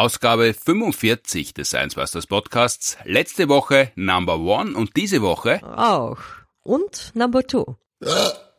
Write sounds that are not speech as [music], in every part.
Ausgabe 45 des Science Busters Podcasts. Letzte Woche Number One und diese Woche auch. Und Number Two. [laughs]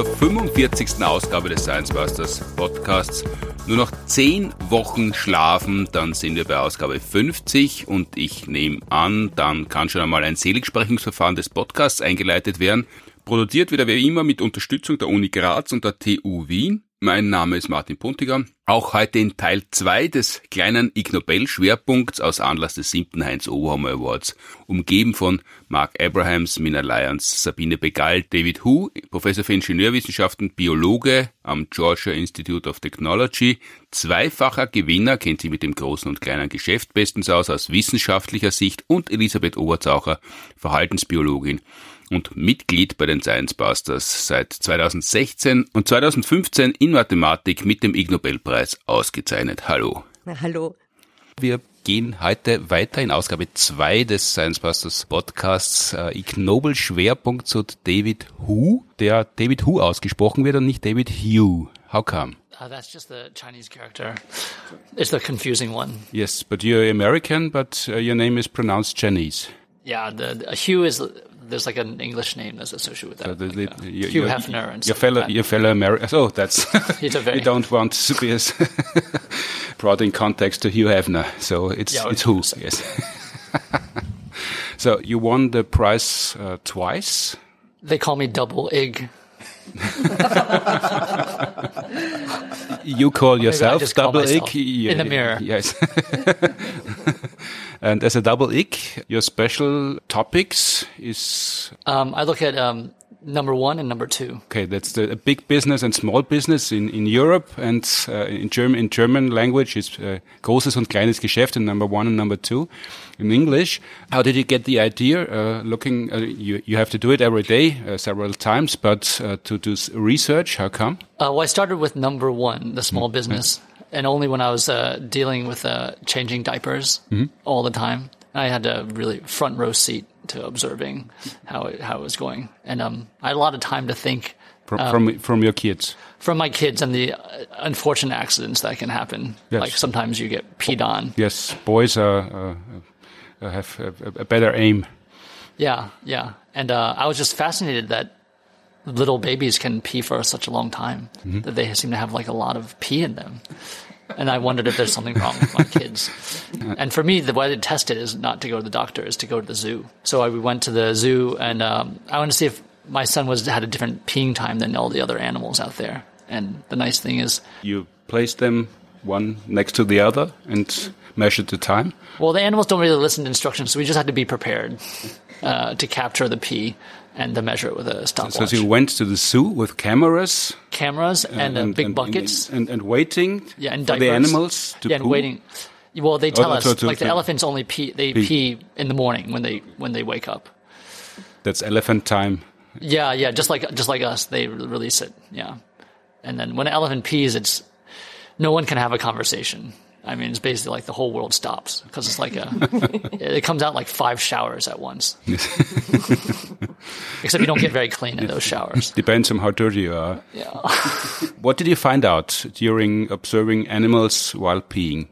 zur 45. Ausgabe des Science Busters Podcasts. Nur noch 10 Wochen schlafen, dann sind wir bei Ausgabe 50 und ich nehme an, dann kann schon einmal ein Seligsprechungsverfahren des Podcasts eingeleitet werden. Produziert wieder wie immer mit Unterstützung der Uni Graz und der TU Wien. Mein Name ist Martin Puntiger. Auch heute in Teil 2 des kleinen Ig Nobel Schwerpunkts aus Anlass des 7. Heinz Oberhammer Awards. Umgeben von Mark Abrahams, Mina Lyons, Sabine Begall, David Hu, Professor für Ingenieurwissenschaften, Biologe am Georgia Institute of Technology, zweifacher Gewinner, kennt sich mit dem großen und kleinen Geschäft bestens aus, aus wissenschaftlicher Sicht und Elisabeth Oberzaucher, Verhaltensbiologin und Mitglied bei den Science Busters seit 2016 und 2015 in Mathematik mit dem Ig Nobelpreis ausgezeichnet. Hallo. Hallo. Wir gehen heute weiter in Ausgabe 2 des Science Busters Podcasts. Äh, Ig Nobel Schwerpunkt zu David Hu, der David Hu ausgesprochen wird und nicht David Hu. How come? Uh, that's just the Chinese character. It's the confusing one. Yes, but you're American, but uh, your name is pronounced Chinese. Yeah, the, the Hugh is there's like an English name that's associated with that. So the, like, the, uh, your, Hugh your- Hefner and your fellow, like your fellow American. Oh, that's [laughs] [laughs] He's a very- you don't want to be [laughs] brought in context to Hugh Hefner. So it's Yeah, it's who. 100%. Yes. so you won the prize uh, twice. They call me Double Ig. You call yourself call double myself ick in the mirror. Yes. And as a double ick, your special topics is Um, I look at um, number one and number two. Okay, that's the a big business and small business in, in Europe and uh, in German in German language is uh, großes und kleines Geschäft in number one and number two. In English, how did you get the idea? Uh, looking, uh, you you have to do it every day, uh, several times, but uh, to do research, how come? Uh, well, I started with number one, the small business, and only when I was uh, dealing with uh, changing diapers all the time. I had a really front row seat to observing how it, how it was going, and um, I had a lot of time to think From from, from your kids? from my kids and the uh, unfortunate accidents that can happen. Yes. Like sometimes you get peed on. Yes, boys are. Uh, uh, have a, a better aim. Yeah, yeah. And uh, I was just fascinated that little babies can pee for such a long time, that they seem to have like a lot of pee in them. And I wondered if there's something wrong with my [laughs] kids. And for me, the way to test it is not to go to the doctor, is to go to the zoo. So I, we went to the zoo, and um, I wanted to see if my son was had a different peeing time than all the other animals out there. And the nice thing is, You place them one next to the other and measure the time. well, the animals don't really listen to instructions, so we just had to be prepared uh, to capture the pee and to measure it with a stopwatch. So you went to the zoo with cameras cameras and, uh, big buckets. and, and, waiting yeah, and for the animals to yeah, and poo? waiting. Well, they tell Oh, us to- to- like the to- elephants only pee. They Pee. pee in the morning when they when they wake up. That's elephant time. Yeah, yeah, just like just like us, they release it. Yeah, and then when an elephant pees, it's no one can have a conversation. I mean, it's basically like the whole world stops because it's like a. [laughs] it comes out like five showers at once. [laughs] Except you don't get very clean in those showers. Depends on how dirty you are. Yeah. [laughs] What did you find out during observing animals while peeing?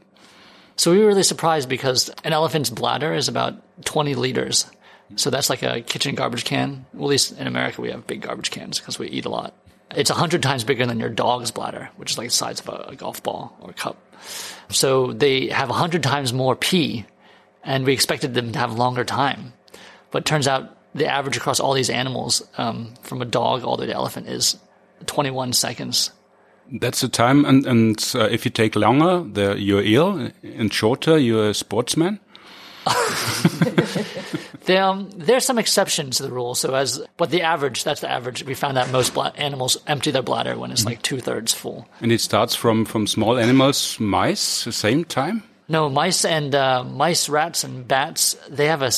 So we were really surprised because an elephant's bladder is about 20 liters. So that's like a kitchen garbage can. Well, at least in America, we have big garbage cans because we eat a lot. It's 100 times bigger than your dog's bladder, which is like the size of a, a golf ball or a cup. So they have 100 times more pee, and we expected them to have longer time. But turns out the average across all these animals, um, from a dog all the way to elephant, is 21 seconds. That's the time, and, and uh, if you take longer, the, you're ill, and shorter, you're a sportsman. [laughs] There, um, there's some exceptions to the rule. So as, but the average, that's the average. We found that most bla- animals empty their bladder when it's like two thirds full. And it starts from, from small animals, mice, the same time? No, mice and uh, mice, rats, and bats. They have a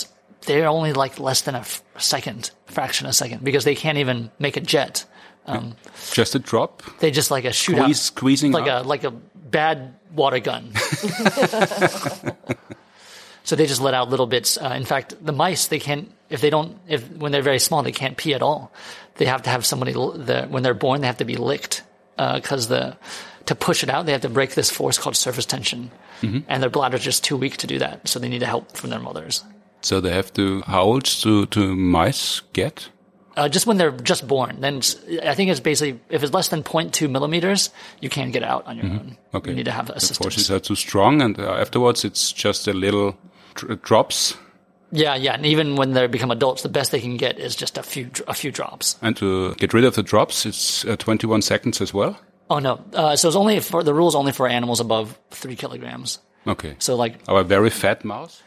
they're only like less than a f- second, fraction of a second, because they can't even make a jet. Um, Just a drop? they just like a shootout, Squeeze, squeezing like up? a like a bad water gun. [laughs] [laughs] so they just let out little bits. Uh, in fact, the mice they can't if they don't if when they're very small they can't pee at all. They have to have somebody the, when they're born they have to be licked because the to push it out they have to break this force called surface tension, and their bladder's just too weak to do that. So they need help from their mothers. So they have to, how old do, do mice get? Uh, just when they're just born, then I think it's basically if it's less than 0.2 millimeters, you can't get out on your own. Okay. You need to have assistance. The forces are too strong and uh, afterwards it's just a little drops. Yeah, yeah, and even when they become adults, the best they can get is just a few a few drops. And to get rid of the drops, it's uh, 21 seconds as well. Oh no, uh, so it's only for the rules only for animals above three kilograms. Okay. So like Our very fat mouse.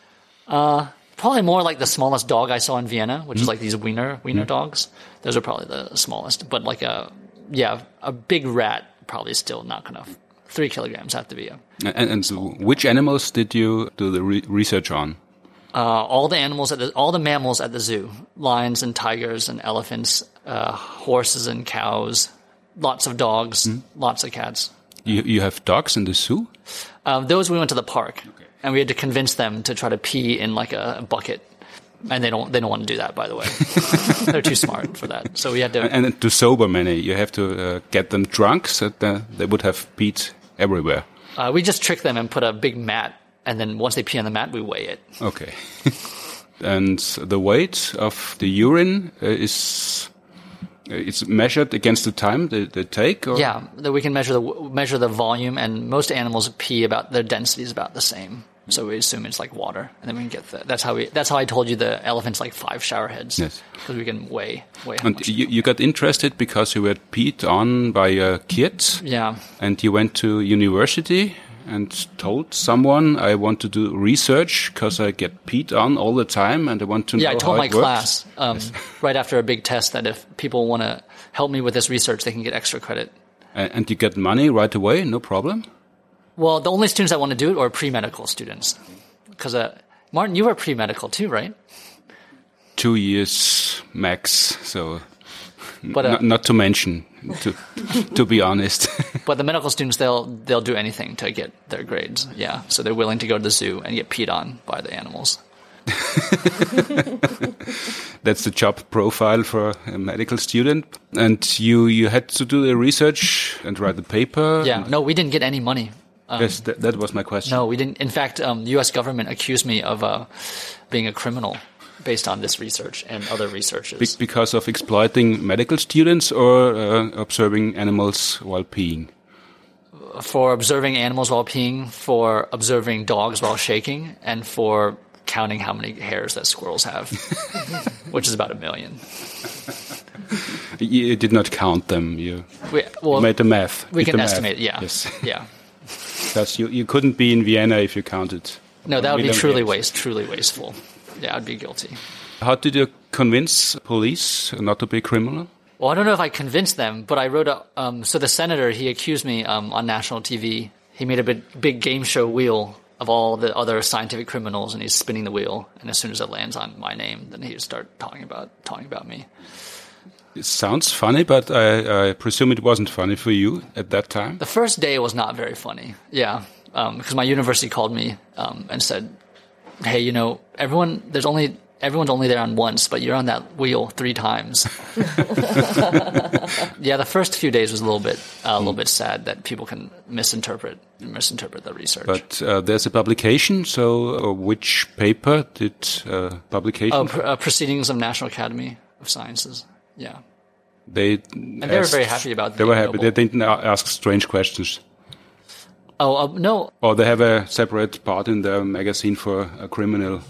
Uh, probably more like the smallest dog I saw in Vienna, which is like these wiener wiener dogs. Those are probably the smallest. But like a yeah, a big rat probably still not gonna. Three kilograms have to be a. And, and so which animals did you do the re- research on? Uh, all the animals at the, all the mammals at the zoo, lions and tigers and elephants, uh, horses and cows, lots of dogs, lots of cats. You, you have dogs in the zoo? Um, those we went to the park, and we had to convince them to try to pee in like a bucket, and they don't they don't want to do that. By the way, [laughs] they're too smart for that. So we had to. And to sober many, you have to uh, get them drunk so that uh, they would have peed everywhere. Uh, we just trick them and put a big mat, and then once they pee on the mat, we weigh it. Okay. [laughs] and the weight of the urine uh, is uh, it's measured against the time they, they take? Or? Yeah, that we can measure the measure the volume, and most animals pee about their density is about the same. So we assume it's like water, and then we can get the. That's how we. That's how I told you the elephant's like five shower heads. Yes. because we can weigh weigh And you, you got interested because you were peed on by a kid Yeah, and you went to university and told someone I want to do research because I get peed on all the time and I want to yeah. know I told my class um, [laughs] right after a big test that if people want to help me with this research, they can get extra credit. And you get money right away, no problem. Well, the only students that want to do it are pre-medical students, because uh, Martin, you were pre-medical too, right? Two years max, so But uh, not, not to mention, to to be honest. [laughs] But the medical students, they'll they'll do anything to get their grades. Yeah, so they're willing to go to the zoo and get peed on by the animals. [laughs] That's the job profile for a medical student. And you you had to do the research and write the paper. Yeah, no, we didn't get any money. Yes, that, that was my question. No, we didn't. In fact, um, the U.S. government accused me of uh, being a criminal based on this research and other researches. Be- because of exploiting medical students or uh, observing animals while peeing. for observing animals while peeing, for observing dogs while shaking, and for counting how many hairs that squirrels have, [laughs] which is about a million. You did not count them. You We, well, made the math. we Did can the math. estimate. Yeah, Yes. yeah. Because you, you couldn't be in Vienna if you counted. No, that would be truly waste, truly wasteful. Yeah, I'd be guilty. How did you convince police not to be criminal? Well, I don't know if I convinced them, but I wrote a. Um, so the senator he accused me um, on national TV. He made a big, big game show wheel of all the other scientific criminals, and he's spinning the wheel. And as soon as it lands on my name, then he would start talking about talking about me. It sounds funny, but I, I presume it wasn't funny for you at that time. The first day was not very funny. Yeah, um, because my university called me um, and said, "Hey, you know, everyone there's only everyone's only there on once, but you're on that wheel three times." [laughs] yeah, the first few days was a little bit uh, a little bit sad that people can misinterpret misinterpret the research. But uh, there's a publication, so uh, which paper did uh, publication? oh, pr- uh, Proceedings of National Academy of Sciences. Yeah, they and they were very happy about. They were happy. noble. They didn't ask strange questions. Oh uh, no! Or they have a separate part in the magazine for a criminal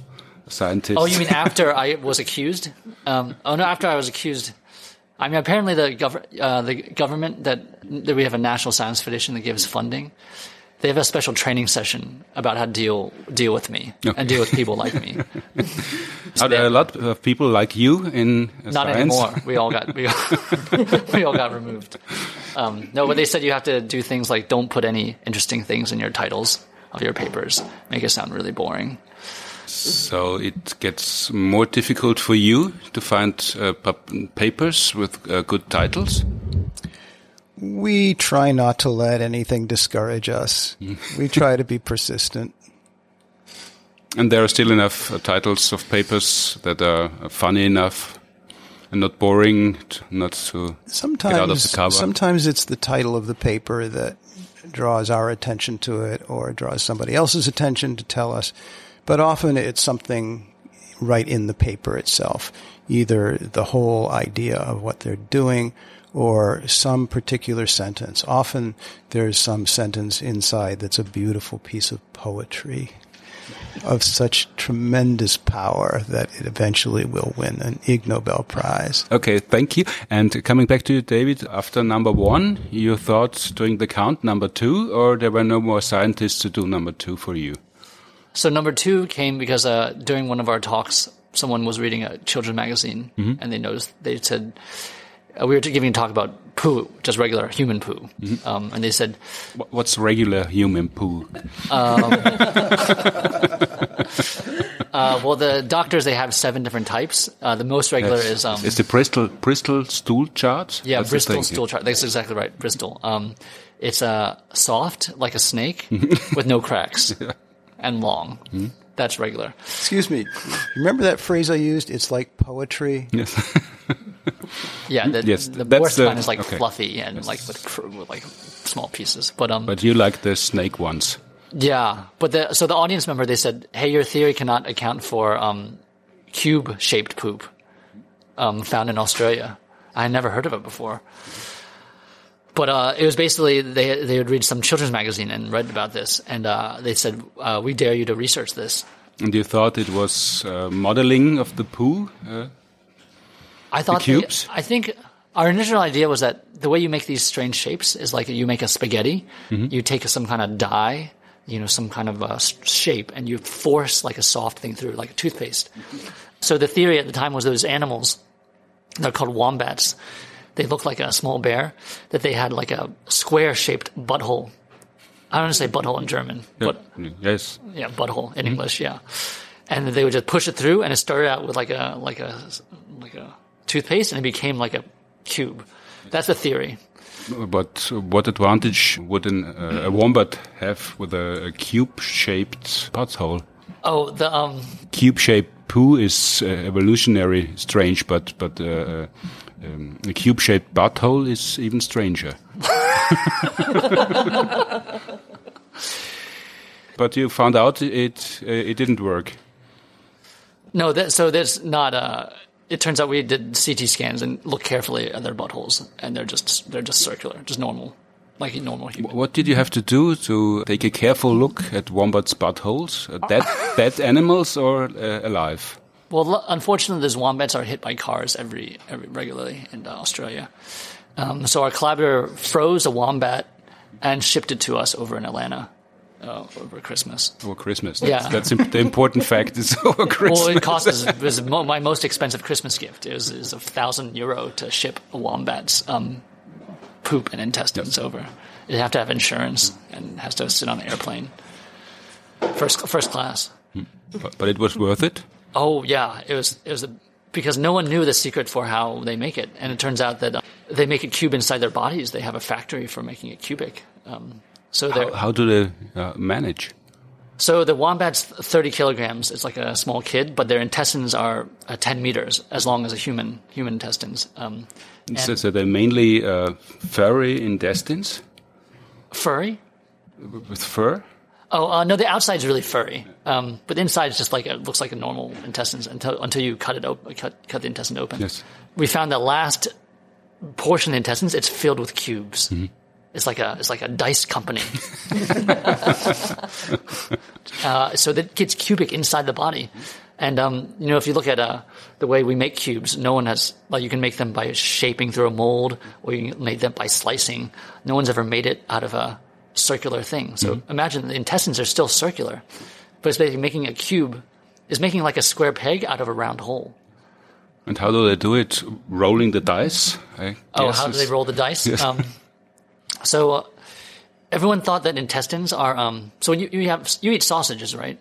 scientist. Oh, you mean after I was accused? Um, oh no, after I was accused. I mean, apparently the gov- uh, the government that that we have a national science foundation that gives funding. They have a special training session about how to deal deal with me and deal with people like me. [laughs] Are there a lot of people like you in uh, Not anymore. We all got we all, [laughs] [laughs] we all got removed. Um, no, but they said you have to do things like don't put any interesting things in your titles of your papers. Make it sound really boring. So it gets more difficult for you to find uh, papers with uh, good titles? We try not to let anything discourage us. we try to be persistent. And there are still enough uh, titles of papers that are funny enough and not boring, not to sometimes, get out of the cover. Sometimes it's the title of the paper that draws our attention to it or draws somebody else's attention to tell us. But often it's something right in the paper itself, either the whole idea of what they're doing or some particular sentence. Often there's some sentence inside that's a beautiful piece of poetry of such tremendous power that it eventually will win an Ig Nobel Prize. Okay, thank you. And coming back to you, David, after number one, you thought doing the count number two, or there were no more scientists to do number two for you? So number two came because uh, during one of our talks, someone was reading a children's magazine, mm -hmm. and they noticed they said uh, we were giving a talk about poo, just regular human poo, mm -hmm. um, and they said, "What's regular human poo?" Um, [laughs] uh, well, the doctors they have seven different types. Uh, the most regular That's, is um, is the Bristol Bristol stool chart. Yeah, That's Bristol stool chart. That's exactly right. Bristol. Um, it's uh, soft like a snake with no cracks [laughs] yeah. and long. Mm -hmm. That's regular. Excuse me. Remember that phrase I used? It's like poetry. Yes. [laughs] Yeah, the, yes, the worst the, one is like okay. fluffy and yes. like with, with, like small pieces. But um, but you like the snake ones. Yeah, but the so the audience member they said, hey, your theory cannot account for um, cube shaped poop um, found in Australia. I had never heard of it before. But uh, it was basically they they would read some children's magazine and read about this, and uh, they said, uh, "We dare you to research this." And you thought it was uh, modeling of the poo? Uh? I thought the cubes. The, I think our initial idea was that the way you make these strange shapes is like you make a spaghetti. Mm-hmm. You take some kind of dye, you know, some kind of a shape, and you force like a soft thing through, like a toothpaste. So the theory at the time was those animals, they're called wombats. They looked like a small bear. That they had like a square-shaped butthole. I don't want to say butthole in German, but yes, yeah, butthole in mm-hmm. English, yeah. And they would just push it through, and it started out with like a like a like a toothpaste and it became like a cube. That's the theory. But what advantage would an, uh, a wombat have with a, a cube-shaped butthole? Oh, the um, cube-shaped poo is uh, evolutionary strange, but but uh, uh um, a cube-shaped butthole is even stranger. [laughs] but you found out it uh, it didn't work. No, that, so that's not a it turns out we did CT scans and looked carefully at their buttholes, and they're just they're just circular, just normal, like normal human. What did you have to do to take a careful look at wombats' buttholes? Uh, [laughs] dead dead animals or uh, alive? Well, unfortunately, those wombats are hit by cars every, every regularly in uh, Australia. Um, so our collaborator froze a wombat and shipped it to us over in Atlanta uh, over Christmas. Over Christmas. Yeah. That's, that's the important fact. It's [laughs] over Christmas. Well, it cost us, it was my most expensive Christmas gift. It was, it was a thousand euro to ship a wombat's um, poop and intestines yep. over. You have to have insurance and has to sit on an airplane. First, first class. Hmm. But, but it was worth it? Oh, yeah. It was, it was a, because no one knew the secret for how they make it. And it turns out that uh, they make a cube inside their bodies. They have a factory for making it cubic. Um, so how, how do they uh, manage? So the wombat's 30 kilograms. It's like a small kid, but their intestines are uh, 10 meters, as long as a human human intestines. Um, so, so, they're mainly uh, furry intestines. Furry. With fur. Oh uh, no, the outside is really furry, um, but the inside is just like it looks like a normal intestines until until you cut it open, cut cut the intestine open. Yes. We found the last portion of the intestines it's filled with cubes. Mm -hmm. It's like a it's like a dice company. [laughs] [laughs] uh, so that gets cubic inside the body, and um, you know if you look at uh, the way we make cubes, no one has like you can make them by shaping through a mold, or you can make them by slicing. No one's ever made it out of a circular thing. So mm-hmm. imagine the intestines are still circular, but it's basically making a cube is making like a square peg out of a round hole. And how do they do it? Rolling the dice? oh, how do they roll the dice? [laughs] Yes. Um, so uh, everyone thought that intestines are. Um, so you, you have you eat sausages, right?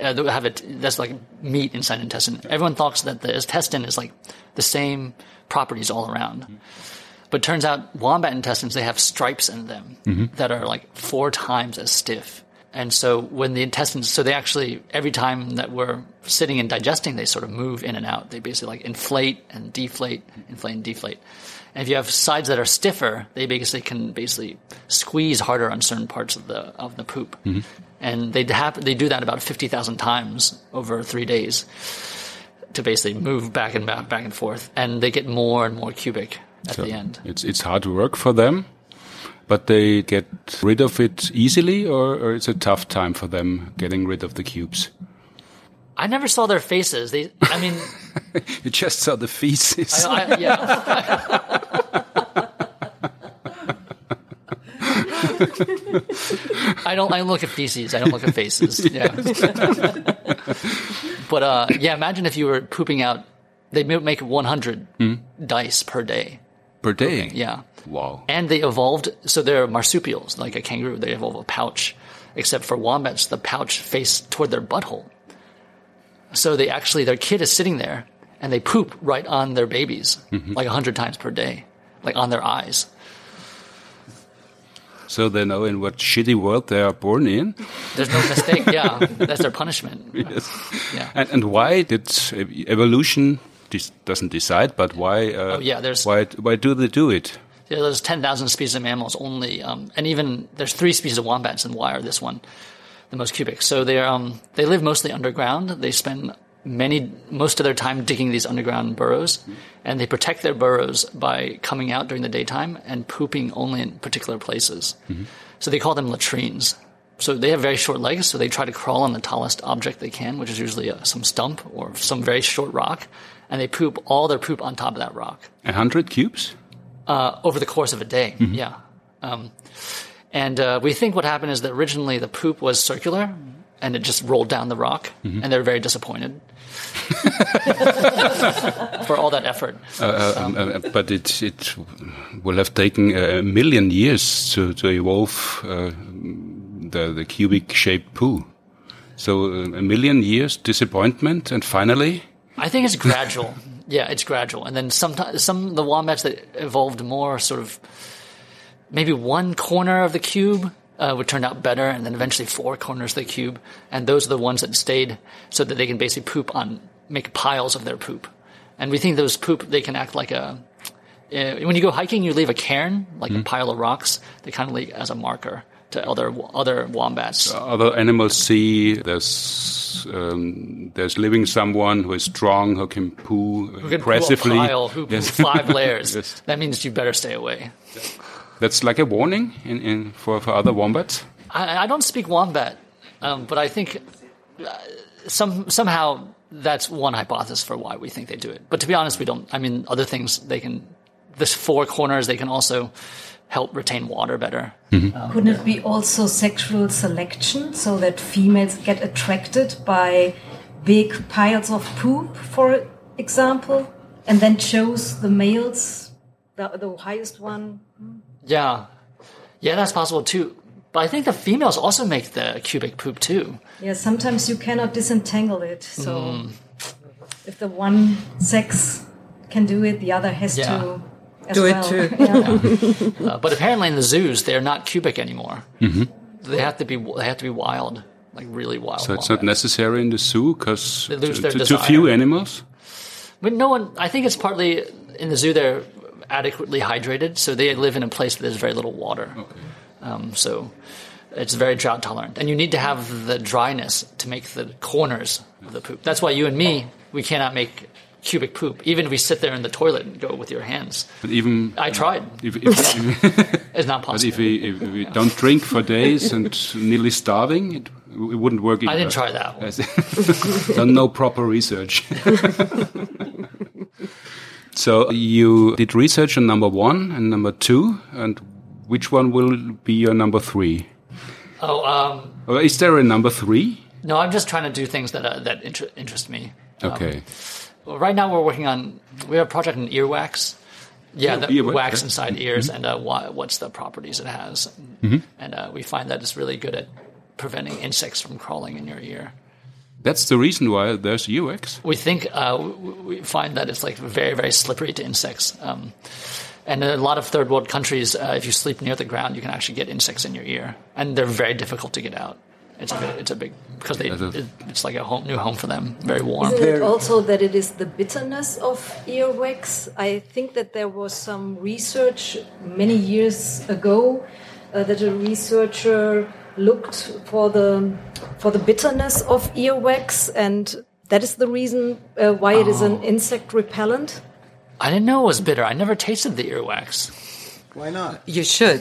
Uh, they have it. That's like meat inside intestine. Everyone thinks that the intestine is like the same properties all around. But turns out wombat intestines, they have stripes in them mm-hmm. that are like four times as stiff. And so when the intestines, so they actually, every time that we're sitting and digesting, they sort of move in and out. They basically like inflate and deflate, inflate and deflate. And if you have sides that are stiffer, they basically can basically squeeze harder on certain parts of the, of the poop. Mm-hmm. And they have, they do that about 50,000 times over three days to basically move back and back, back and forth. And they get more and more cubic at So the end. It's it's hard to work for them, but they get rid of it easily, or, or it's a tough time for them getting rid of the cubes. I never saw their faces. They, I mean, [laughs] You just saw the feces. I, I, yeah. [laughs] I don't. I look at feces. I don't look at faces. [laughs] Yeah. but uh, yeah, imagine if you were pooping out. They make 100 dice per day. Per day. Yeah. Wow. And they evolved, so they're marsupials, like a kangaroo. They evolve a pouch, except for wombats, the pouch face toward their butthole. So they actually, their kid is sitting there, and they poop right on their babies, mm-hmm. like a hundred times per day, like on their eyes. So they know in what shitty world they are born in. There's no mistake. Yeah, [laughs] that's their punishment. Yes. Yeah. And, and why did evolution doesn't decide, but why? Uh, Oh, yeah, there's- why why do they do it? Yeah, there's 10,000 species of mammals only, um, and even there's three species of wombats, and why are this one the most cubic? So they're um, they live mostly underground. They spend many most of their time digging these underground burrows, and they protect their burrows by coming out during the daytime and pooping only in particular places. So they call them latrines. So they have very short legs, so they try to crawl on the tallest object they can, which is usually uh, some stump or some very short rock, and they poop all their poop on top of that rock A hundred cubes? uh, over the course of a day. Yeah. Um, and uh, we think what happened is that originally the poop was circular and it just rolled down the rock, and they're very disappointed [laughs] for all that effort. Um, uh, but it it will have taken a million years to to evolve uh, the the cubic shaped poo. So uh, a million years disappointment, and finally, I think it's gradual. [laughs] yeah, it's gradual. And then sometimes some the wombats that evolved more sort of maybe one corner of the cube uh, would turn out better, and then eventually four corners of the cube, and those are the ones that stayed, so that they can basically poop on make piles of their poop. And we think those poop they can act like a uh, when you go hiking, you leave a cairn, like a pile of rocks. They kind of leave as a marker to other other wombats. other animals see there's um, there's living someone who is strong who can poo Who can pull a pile, who Yes. [laughs] five layers. Yes. That means you better stay away. That's like a warning in, in for for other wombats. I, I don't speak wombat, um, but I think uh, some somehow that's one hypothesis for why we think they do it. But to be honest, we don't. I mean, other things they can. This four corners they can also help retain water better. Mm-hmm. Um, Couldn't it be also sexual selection so that females get attracted by big piles of poop, for example, and then chose the males, the, the highest one? Yeah, yeah, that's possible too. But I think the females also make the cubic poop too. Yeah, sometimes you cannot disentangle it. So mm. if the one sex can do it, the other has Yeah. to as Do it too. Yeah. [laughs] Uh, but apparently in the zoos they're not cubic anymore. They have to be. They have to be wild, like really wild. So it's not wombats. necessary in the zoo because too, their too- too few animals. But no one. I think it's partly in the zoo they're adequately hydrated, so they live in a place where there's very little water. Um, so it's very drought tolerant, and you need to have the dryness to make the corners of the poop. That's why you and me we cannot make cubic poop, even if we sit there in the toilet and go with your hands. But even I tried. if, if, if, [laughs] It's not but possible. if, we, if we don't drink for days and nearly starving, it, it wouldn't work. I didn't try that one. [laughs] No proper research. [laughs] so you did research on number one and number two, and which one will be your number three? Oh, um, Or is there a number three? no, I'm just trying to do things that uh, that inter- interest me. Okay. Well, right now we're working on we have a project in earwax. Yeah, the earwax, wax inside ears and uh, wha- what's the properties it has, and uh, we find that it's really good at preventing insects from crawling in your ear. That's the reason why there's earwax. We think uh, we find that it's like very very slippery to insects. Um, and in a lot of third world countries, uh, if you sleep near the ground, you can actually get insects in your ear, and they're very difficult to get out. It's a big, it's a big because they it, it's like a home, new home for them. Very warm. Isn't it also that it is the bitterness of earwax? I think that there was some research many years ago uh, that a researcher looked for the for the bitterness of earwax, and that is the reason uh, why it is an insect repellent. I didn't know it was bitter. I never tasted the earwax. Why not? You should.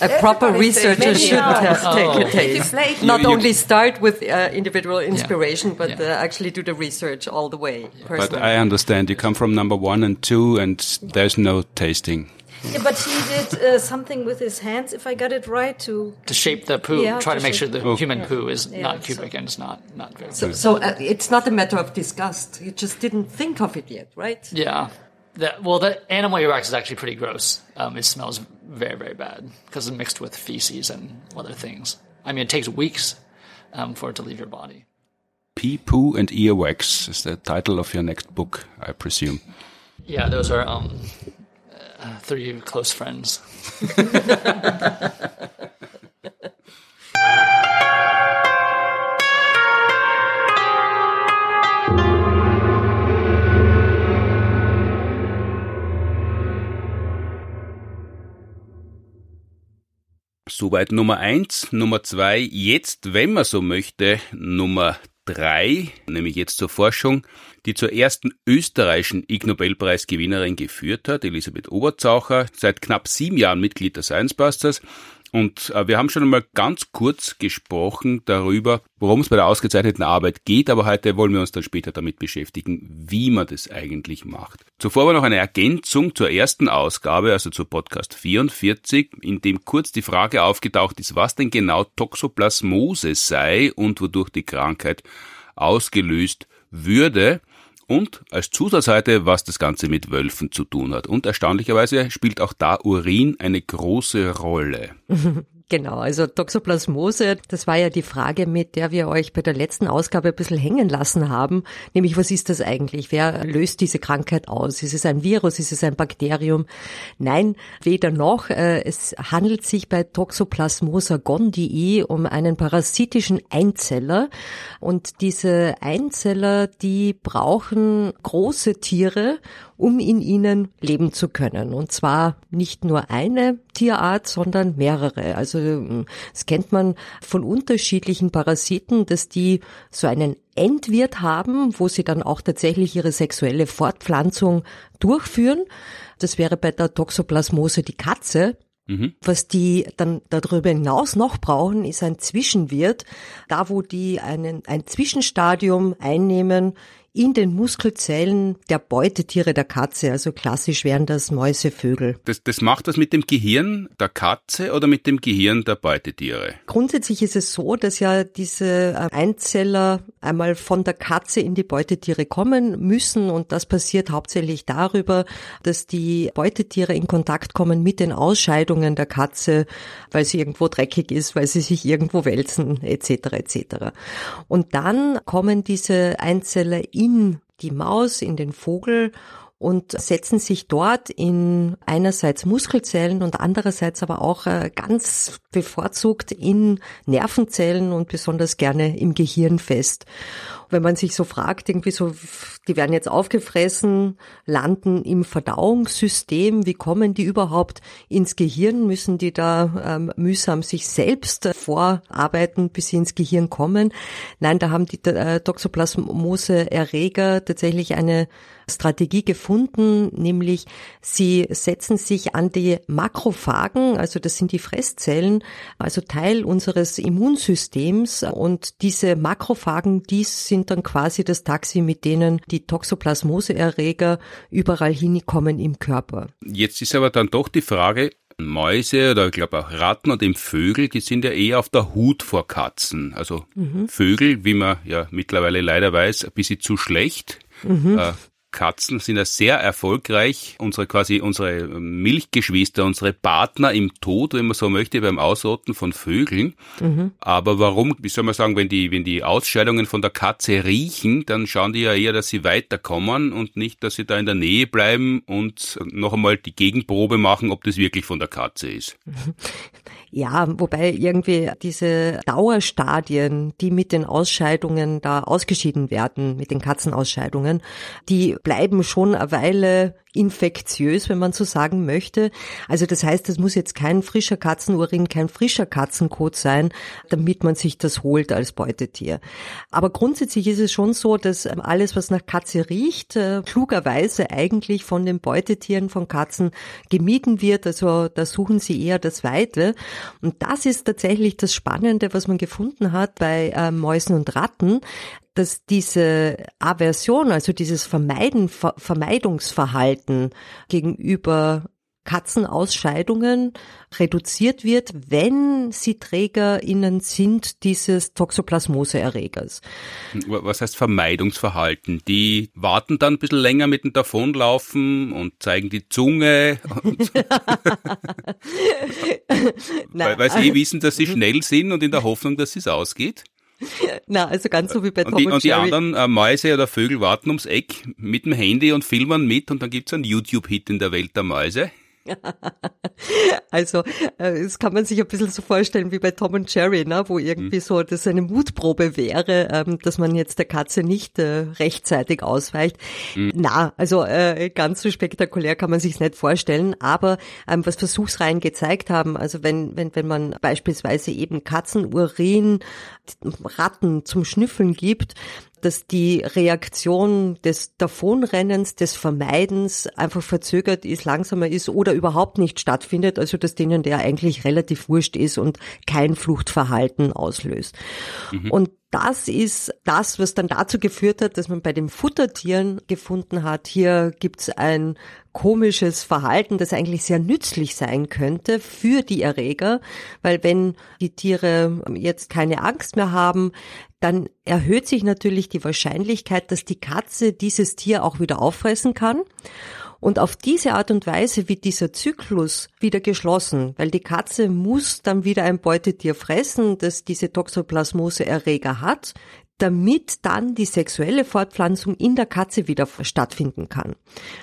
a proper everybody researcher should maybe have not. take Oh. a taste. Late. Not You- you- only start with uh, individual inspiration, but Yeah. uh, actually do the research all the way. But I understand you come from number one and two, and there's no tasting. Yeah, but he did uh, something with his hands, if I got it right, to To shape the poo, Yeah, try to to make sure the Oh. human poo is Yeah, not so- cubic and it's not not very so so uh, it's not a matter of disgust. You just didn't think of it yet, right? Yeah. That, well, the animal earwax is actually pretty gross. Um, it smells very, very bad because it's mixed with feces and other things. I mean, it takes weeks um, for it to leave your body. Pee, poo, and earwax is the title of your next book, I presume. Yeah, those are um, uh, three close friends. [laughs] [laughs] Soweit Nummer eins. Nummer zwei, jetzt, wenn man so möchte, Nummer drei, nämlich jetzt zur Forschung, die zur ersten österreichischen Ig Nobelpreisgewinnerin geführt hat, Elisabeth Oberzaucher, seit knapp sieben Jahren Mitglied der Science Busters. Und äh, wir haben schon einmal ganz kurz gesprochen darüber, worum es bei der ausgezeichneten Arbeit geht, aber heute wollen wir uns dann später damit beschäftigen, wie man das eigentlich macht. Zuvor war noch eine Ergänzung zur ersten Ausgabe, also zu Podcast 44, in dem kurz die Frage aufgetaucht ist, was denn genau Toxoplasmose sei und wodurch die Krankheit ausgelöst würde. Und als Zusatzseite, was das Ganze mit Wölfen zu tun hat. Und erstaunlicherweise spielt auch da Urin eine große Rolle. [laughs] Genau, also Toxoplasmose, das war ja die Frage, mit der wir euch bei der letzten Ausgabe ein bisschen hängen lassen haben, nämlich was ist das eigentlich? Wer löst diese Krankheit aus? Ist es ein Virus? Ist es ein Bakterium? Nein, weder noch. Äh, Es handelt sich bei Toxoplasmosa gondii um einen parasitischen Einzeller und diese Einzeller, die brauchen große Tiere, um in ihnen leben zu können. Und zwar nicht nur eine Tierart, sondern mehrere. Also ähm, das kennt man von unterschiedlichen Parasiten, dass die so einen Endwirt haben, wo sie dann auch tatsächlich ihre sexuelle Fortpflanzung durchführen. Das wäre bei der Toxoplasmose die Katze. Was die dann darüber hinaus noch brauchen, ist ein Zwischenwirt, da wo die einen, ein Zwischenstadium einnehmen in den Muskelzellen der Beutetiere der Katze. Also klassisch wären das Mäuse, Vögel. Das, das macht das mit dem Gehirn der Katze oder mit dem Gehirn der Beutetiere? Grundsätzlich ist es so, dass ja diese äh, Einzeller einmal von der Katze in die Beutetiere kommen müssen und das passiert hauptsächlich darüber, dass die Beutetiere in Kontakt kommen mit den Ausscheidungen der Katze, weil sie irgendwo dreckig ist, weil sie sich irgendwo wälzen etc. etc. Und dann kommen diese Einzeller in die Maus, in den Vogel und setzen sich dort in einerseits Muskelzellen und andererseits aber auch äh, ganz bevorzugt in Nervenzellen und besonders gerne im Gehirn fest. Wenn man sich so fragt, irgendwie so, die werden jetzt aufgefressen, landen im Verdauungssystem, wie kommen die überhaupt ins Gehirn? Müssen die da ähm, mühsam sich selbst vorarbeiten, bis sie ins Gehirn kommen? Nein, da haben die äh, Toxoplasmose-Erreger tatsächlich eine Strategie gefunden, nämlich sie setzen sich an die Makrophagen, also das sind die Fresszellen, also Teil unseres Immunsystems und diese Makrophagen, die sind dann quasi das Taxi, mit denen die Toxoplasmose-Erreger überall hinkommen im Körper. Jetzt ist aber dann doch die Frage, Mäuse oder ich glaube auch Ratten und eben Vögel, die sind ja eher auf der Hut vor Katzen. Also Vögel, wie man ja mittlerweile leider weiß, ein bisschen zu schlecht. Äh, Katzen sind ja sehr erfolgreich. Unsere quasi unsere Milchgeschwister, unsere Partner im Tod, wenn man so möchte, beim Ausrotten von Vögeln. Mhm. Aber warum, wie soll man sagen, wenn die, wenn die Ausscheidungen von der Katze riechen, dann schauen die ja eher, dass sie weiterkommen und nicht, dass sie da in der Nähe bleiben und noch einmal die Gegenprobe machen, ob das wirklich von der Katze ist. [laughs] Ja, wobei irgendwie diese Dauerstadien, die mit den Ausscheidungen da ausgeschieden werden, mit den Katzenausscheidungen, die bleiben schon eine Weile infektiös, wenn man so sagen möchte. Also das heißt, es muss jetzt kein frischer Katzenurin, kein frischer Katzenkot sein, damit man sich das holt als Beutetier. Aber grundsätzlich ist es schon so, dass ähm, alles, was nach Katze riecht, äh, klugerweise eigentlich von den Beutetieren von Katzen gemieden wird. Also da suchen sie eher das Weite. Und das ist tatsächlich das Spannende, was man gefunden hat bei äh, Mäusen und Ratten dass diese Aversion, also dieses Vermeiden, Vermeidungsverhalten gegenüber Katzenausscheidungen reduziert wird, wenn sie TrägerInnen sind dieses Toxoplasmose-Erregers. Was heißt Vermeidungsverhalten? Die warten dann ein bisschen länger mit dem Davonlaufen und zeigen die Zunge. weil, weil sie eh wissen, dass sie schnell sind und in der Hoffnung, dass es ausgeht? Na, also ganz so wie bei Tom und die, und, und die anderen äh, Mäuse oder Vögel warten ums Eck mit dem Handy und filmen mit und dann gibt's einen YouTube-Hit in der Welt der Mäuse. [laughs] also, äh, das kann man sich ein bisschen so vorstellen wie bei Tom und Jerry, ne, wo irgendwie mhm. so das eine Mutprobe wäre, ähm, dass man jetzt der Katze nicht äh, rechtzeitig ausweicht. Mhm. Na, also äh, ganz so spektakulär kann man sich nicht vorstellen, aber ähm, was Versuchsreihen gezeigt haben, also wenn, wenn, wenn man beispielsweise eben Katzenurin Ratten zum Schnüffeln gibt, dass die Reaktion des Davonrennens, des Vermeidens einfach verzögert ist, langsamer ist oder überhaupt nicht stattfindet, also dass denen der eigentlich relativ wurscht ist und kein Fluchtverhalten auslöst. Mhm. Und das ist das, was dann dazu geführt hat, dass man bei den Futtertieren gefunden hat, hier gibt's ein komisches Verhalten, das eigentlich sehr nützlich sein könnte für die Erreger, weil wenn die Tiere jetzt keine Angst mehr haben, dann erhöht sich natürlich die Wahrscheinlichkeit, dass die Katze dieses Tier auch wieder auffressen kann. Und auf diese Art und Weise wird dieser Zyklus wieder geschlossen, weil die Katze muss dann wieder ein Beutetier fressen, das diese Toxoplasmose-Erreger hat, damit dann die sexuelle Fortpflanzung in der Katze wieder stattfinden kann.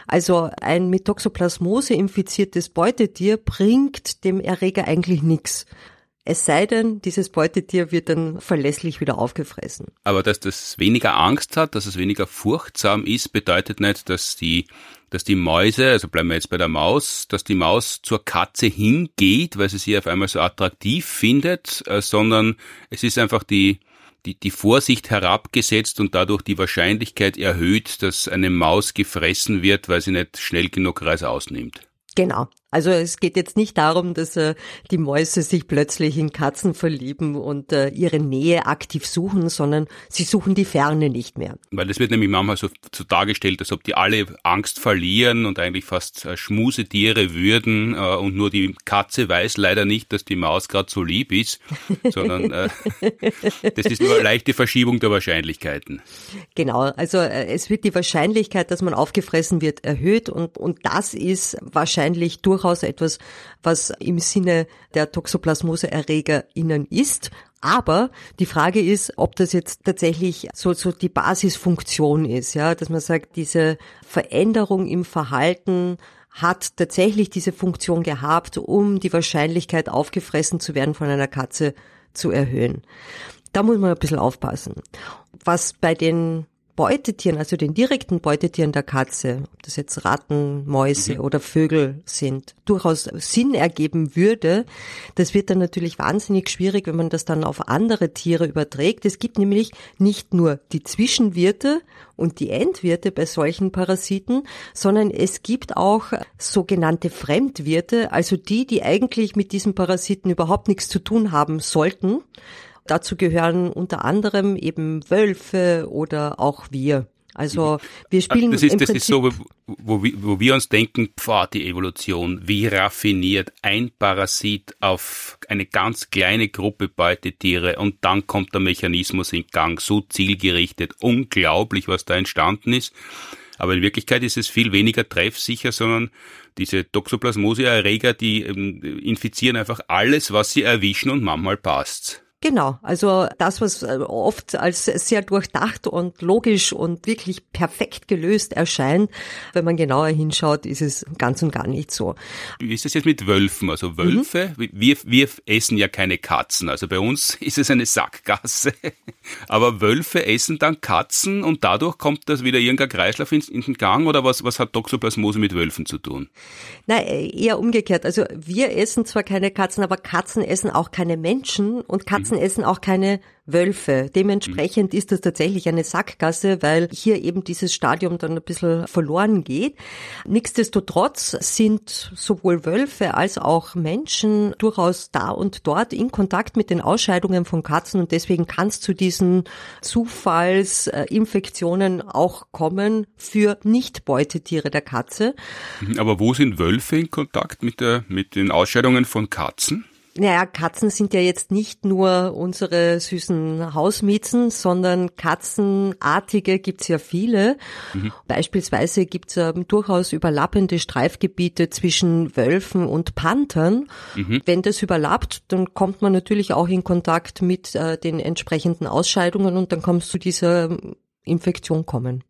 Also ein mit Toxoplasmose infiziertes Beutetier bringt dem Erreger eigentlich nichts. Es sei denn, dieses Beutetier wird dann verlässlich wieder aufgefressen. Aber dass das weniger Angst hat, dass es weniger furchtsam ist, bedeutet nicht, dass die, dass die Mäuse, also bleiben wir jetzt bei der Maus, dass die Maus zur Katze hingeht, weil sie sie auf einmal so attraktiv findet, äh, sondern es ist einfach die, die, die Vorsicht herabgesetzt und dadurch die Wahrscheinlichkeit erhöht, dass eine Maus gefressen wird, weil sie nicht schnell genug Reis ausnimmt. Genau. Also es geht jetzt nicht darum, dass äh, die Mäuse sich plötzlich in Katzen verlieben und äh, ihre Nähe aktiv suchen, sondern sie suchen die Ferne nicht mehr. Weil es wird nämlich manchmal so, so dargestellt, als ob die alle Angst verlieren und eigentlich fast äh, Schmusetiere würden äh, und nur die Katze weiß leider nicht, dass die Maus gerade so lieb ist, [laughs] sondern äh, das ist nur eine leichte Verschiebung der Wahrscheinlichkeiten. Genau, also äh, es wird die Wahrscheinlichkeit, dass man aufgefressen wird, erhöht und, und das ist wahrscheinlich durch durchaus etwas, was im Sinne der Toxoplasmose-Erreger innen ist. Aber die Frage ist, ob das jetzt tatsächlich so, so die Basisfunktion ist, ja, dass man sagt, diese Veränderung im Verhalten hat tatsächlich diese Funktion gehabt, um die Wahrscheinlichkeit aufgefressen zu werden von einer Katze zu erhöhen. Da muss man ein bisschen aufpassen. Was bei den Beutetieren, also den direkten Beutetieren der Katze, ob das jetzt Ratten, Mäuse mhm. oder Vögel sind, durchaus Sinn ergeben würde. Das wird dann natürlich wahnsinnig schwierig, wenn man das dann auf andere Tiere überträgt. Es gibt nämlich nicht nur die Zwischenwirte und die Endwirte bei solchen Parasiten, sondern es gibt auch sogenannte Fremdwirte, also die, die eigentlich mit diesen Parasiten überhaupt nichts zu tun haben sollten Dazu gehören unter anderem eben Wölfe oder auch wir. Also wir spielen das ist, im das ist so, wo, wo wir uns denken, pfah, die Evolution, wie raffiniert ein Parasit auf eine ganz kleine Gruppe Beutetiere und dann kommt der Mechanismus in Gang, so zielgerichtet, unglaublich, was da entstanden ist. Aber in Wirklichkeit ist es viel weniger treffsicher, sondern diese Toxoplasmose-Erreger, die ähm, infizieren einfach alles, was sie erwischen und manchmal passt's. Genau, also das, was äh, oft als sehr durchdacht und logisch und wirklich perfekt gelöst erscheint, wenn man genauer hinschaut, ist es ganz und gar nicht so. Wie ist es jetzt mit Wölfen? Also Wölfe, mhm. wir, wir essen ja keine Katzen, also bei uns [laughs] ist es eine Sackgasse. Aber Wölfe essen dann Katzen und dadurch kommt das wieder irgendein Kreislauf in, in den Gang oder was, was hat Toxoplasmose mit Wölfen zu tun? Nein, eher umgekehrt. Also wir essen zwar keine Katzen, aber Katzen essen auch keine Menschen und Katzen Katzen essen auch keine Wölfe. Dementsprechend ist das tatsächlich eine Sackgasse, weil hier eben dieses Stadium dann ein bisschen verloren geht. Nichtsdestotrotz sind sowohl Wölfe als auch Menschen durchaus da und dort in Kontakt mit den Ausscheidungen von Katzen und deswegen kann es zu diesen Zufallsinfektionen auch kommen für Nicht-Beutetiere der Katze. Aber wo sind Wölfe in Kontakt mit, der, mit den Ausscheidungen von Katzen? Naja, Katzen sind ja jetzt nicht nur unsere süßen Hausmiezen, sondern Katzenartige gibt's ja viele. Mhm. Beispielsweise gibt's ja durchaus überlappende Streifgebiete zwischen Wölfen und Panthern. Mhm. Wenn das überlappt, dann kommt man natürlich auch in Kontakt mit äh, den entsprechenden Ausscheidungen und dann kommst du dieser Infektion kommen.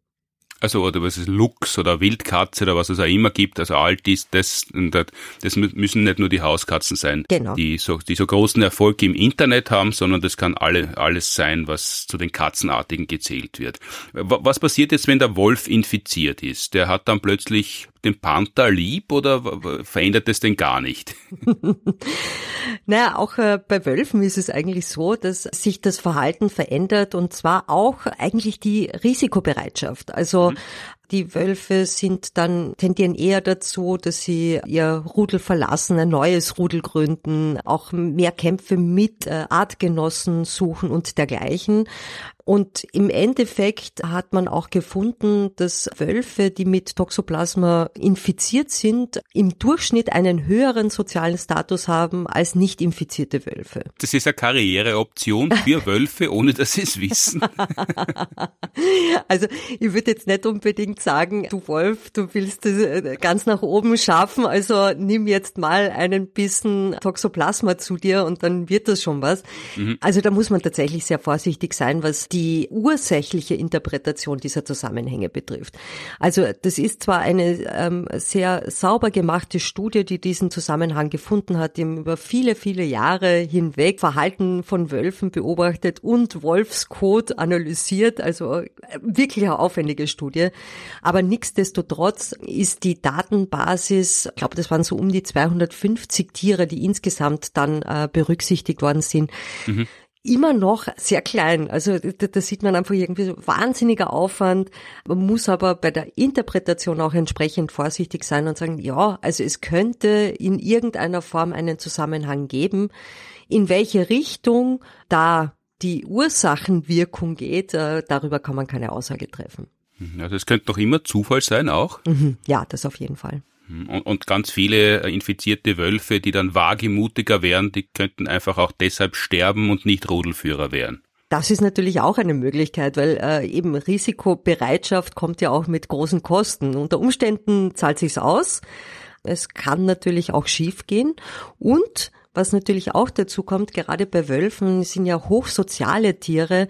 Also, oder was ist Luchs oder Wildkatze oder was es auch immer gibt. Also all dies, das, das müssen nicht nur die Hauskatzen sein, genau. die so, die so großen Erfolg im Internet haben, sondern das kann alle, alles sein, was zu den Katzenartigen gezählt wird. Was passiert jetzt, wenn der Wolf infiziert ist? Der hat dann plötzlich den Panther lieb oder verändert es den gar nicht? [laughs] naja, auch äh, bei Wölfen ist es eigentlich so, dass sich das Verhalten verändert und zwar auch eigentlich die Risikobereitschaft. Also mhm. Die Wölfe sind dann, tendieren eher dazu, dass sie ihr Rudel verlassen, ein neues Rudel gründen, auch mehr Kämpfe mit äh, Artgenossen suchen und dergleichen. Und im Endeffekt hat man auch gefunden, dass Wölfe, die mit Toxoplasma infiziert sind, im Durchschnitt einen höheren sozialen Status haben als nicht infizierte Wölfe. Das ist eine Karriereoption für Wölfe, ohne dass sie es wissen. [laughs] also ich würde jetzt nicht unbedingt sagen, du Wolf, du willst es äh, ganz nach oben schaffen, also nimm jetzt mal einen Bissen Toxoplasma zu dir und dann wird das schon was. Mhm. Also da muss man tatsächlich sehr vorsichtig sein, was die die ursächliche Interpretation dieser Zusammenhänge betrifft. Also das ist zwar eine ähm, sehr sauber gemachte Studie, die diesen Zusammenhang gefunden hat, die über viele, viele Jahre hinweg Verhalten von Wölfen beobachtet und Wolfscode analysiert, also äh, wirklich eine aufwendige Studie. Aber nichtsdestotrotz ist die Datenbasis, ich glaube, das waren so um die 250 Tiere, die insgesamt dann äh, berücksichtigt worden sind, mhm immer noch sehr klein. Also da, da, sieht man einfach irgendwie so wahnsinniger Aufwand. Man muss aber bei der Interpretation auch entsprechend vorsichtig sein und sagen, ja, also es könnte in irgendeiner Form einen Zusammenhang geben. In welche Richtung da die Ursachenwirkung geht, äh, darüber kann man keine Aussage treffen. Also es könnte doch immer Zufall sein auch. Mhm, ja, das auf jeden Fall. Und, und ganz viele äh, infizierte Wölfe, die dann wagemutiger wären, die könnten einfach auch deshalb sterben und nicht Rudelführer werden. Das ist natürlich auch eine Möglichkeit, weil äh, eben Risikobereitschaft kommt ja auch mit großen Kosten. Unter Umständen zahlt sich's aus. Es kann natürlich auch schiefgehen und was natürlich auch dazu kommt, gerade bei Wölfen sind ja hochsoziale Tiere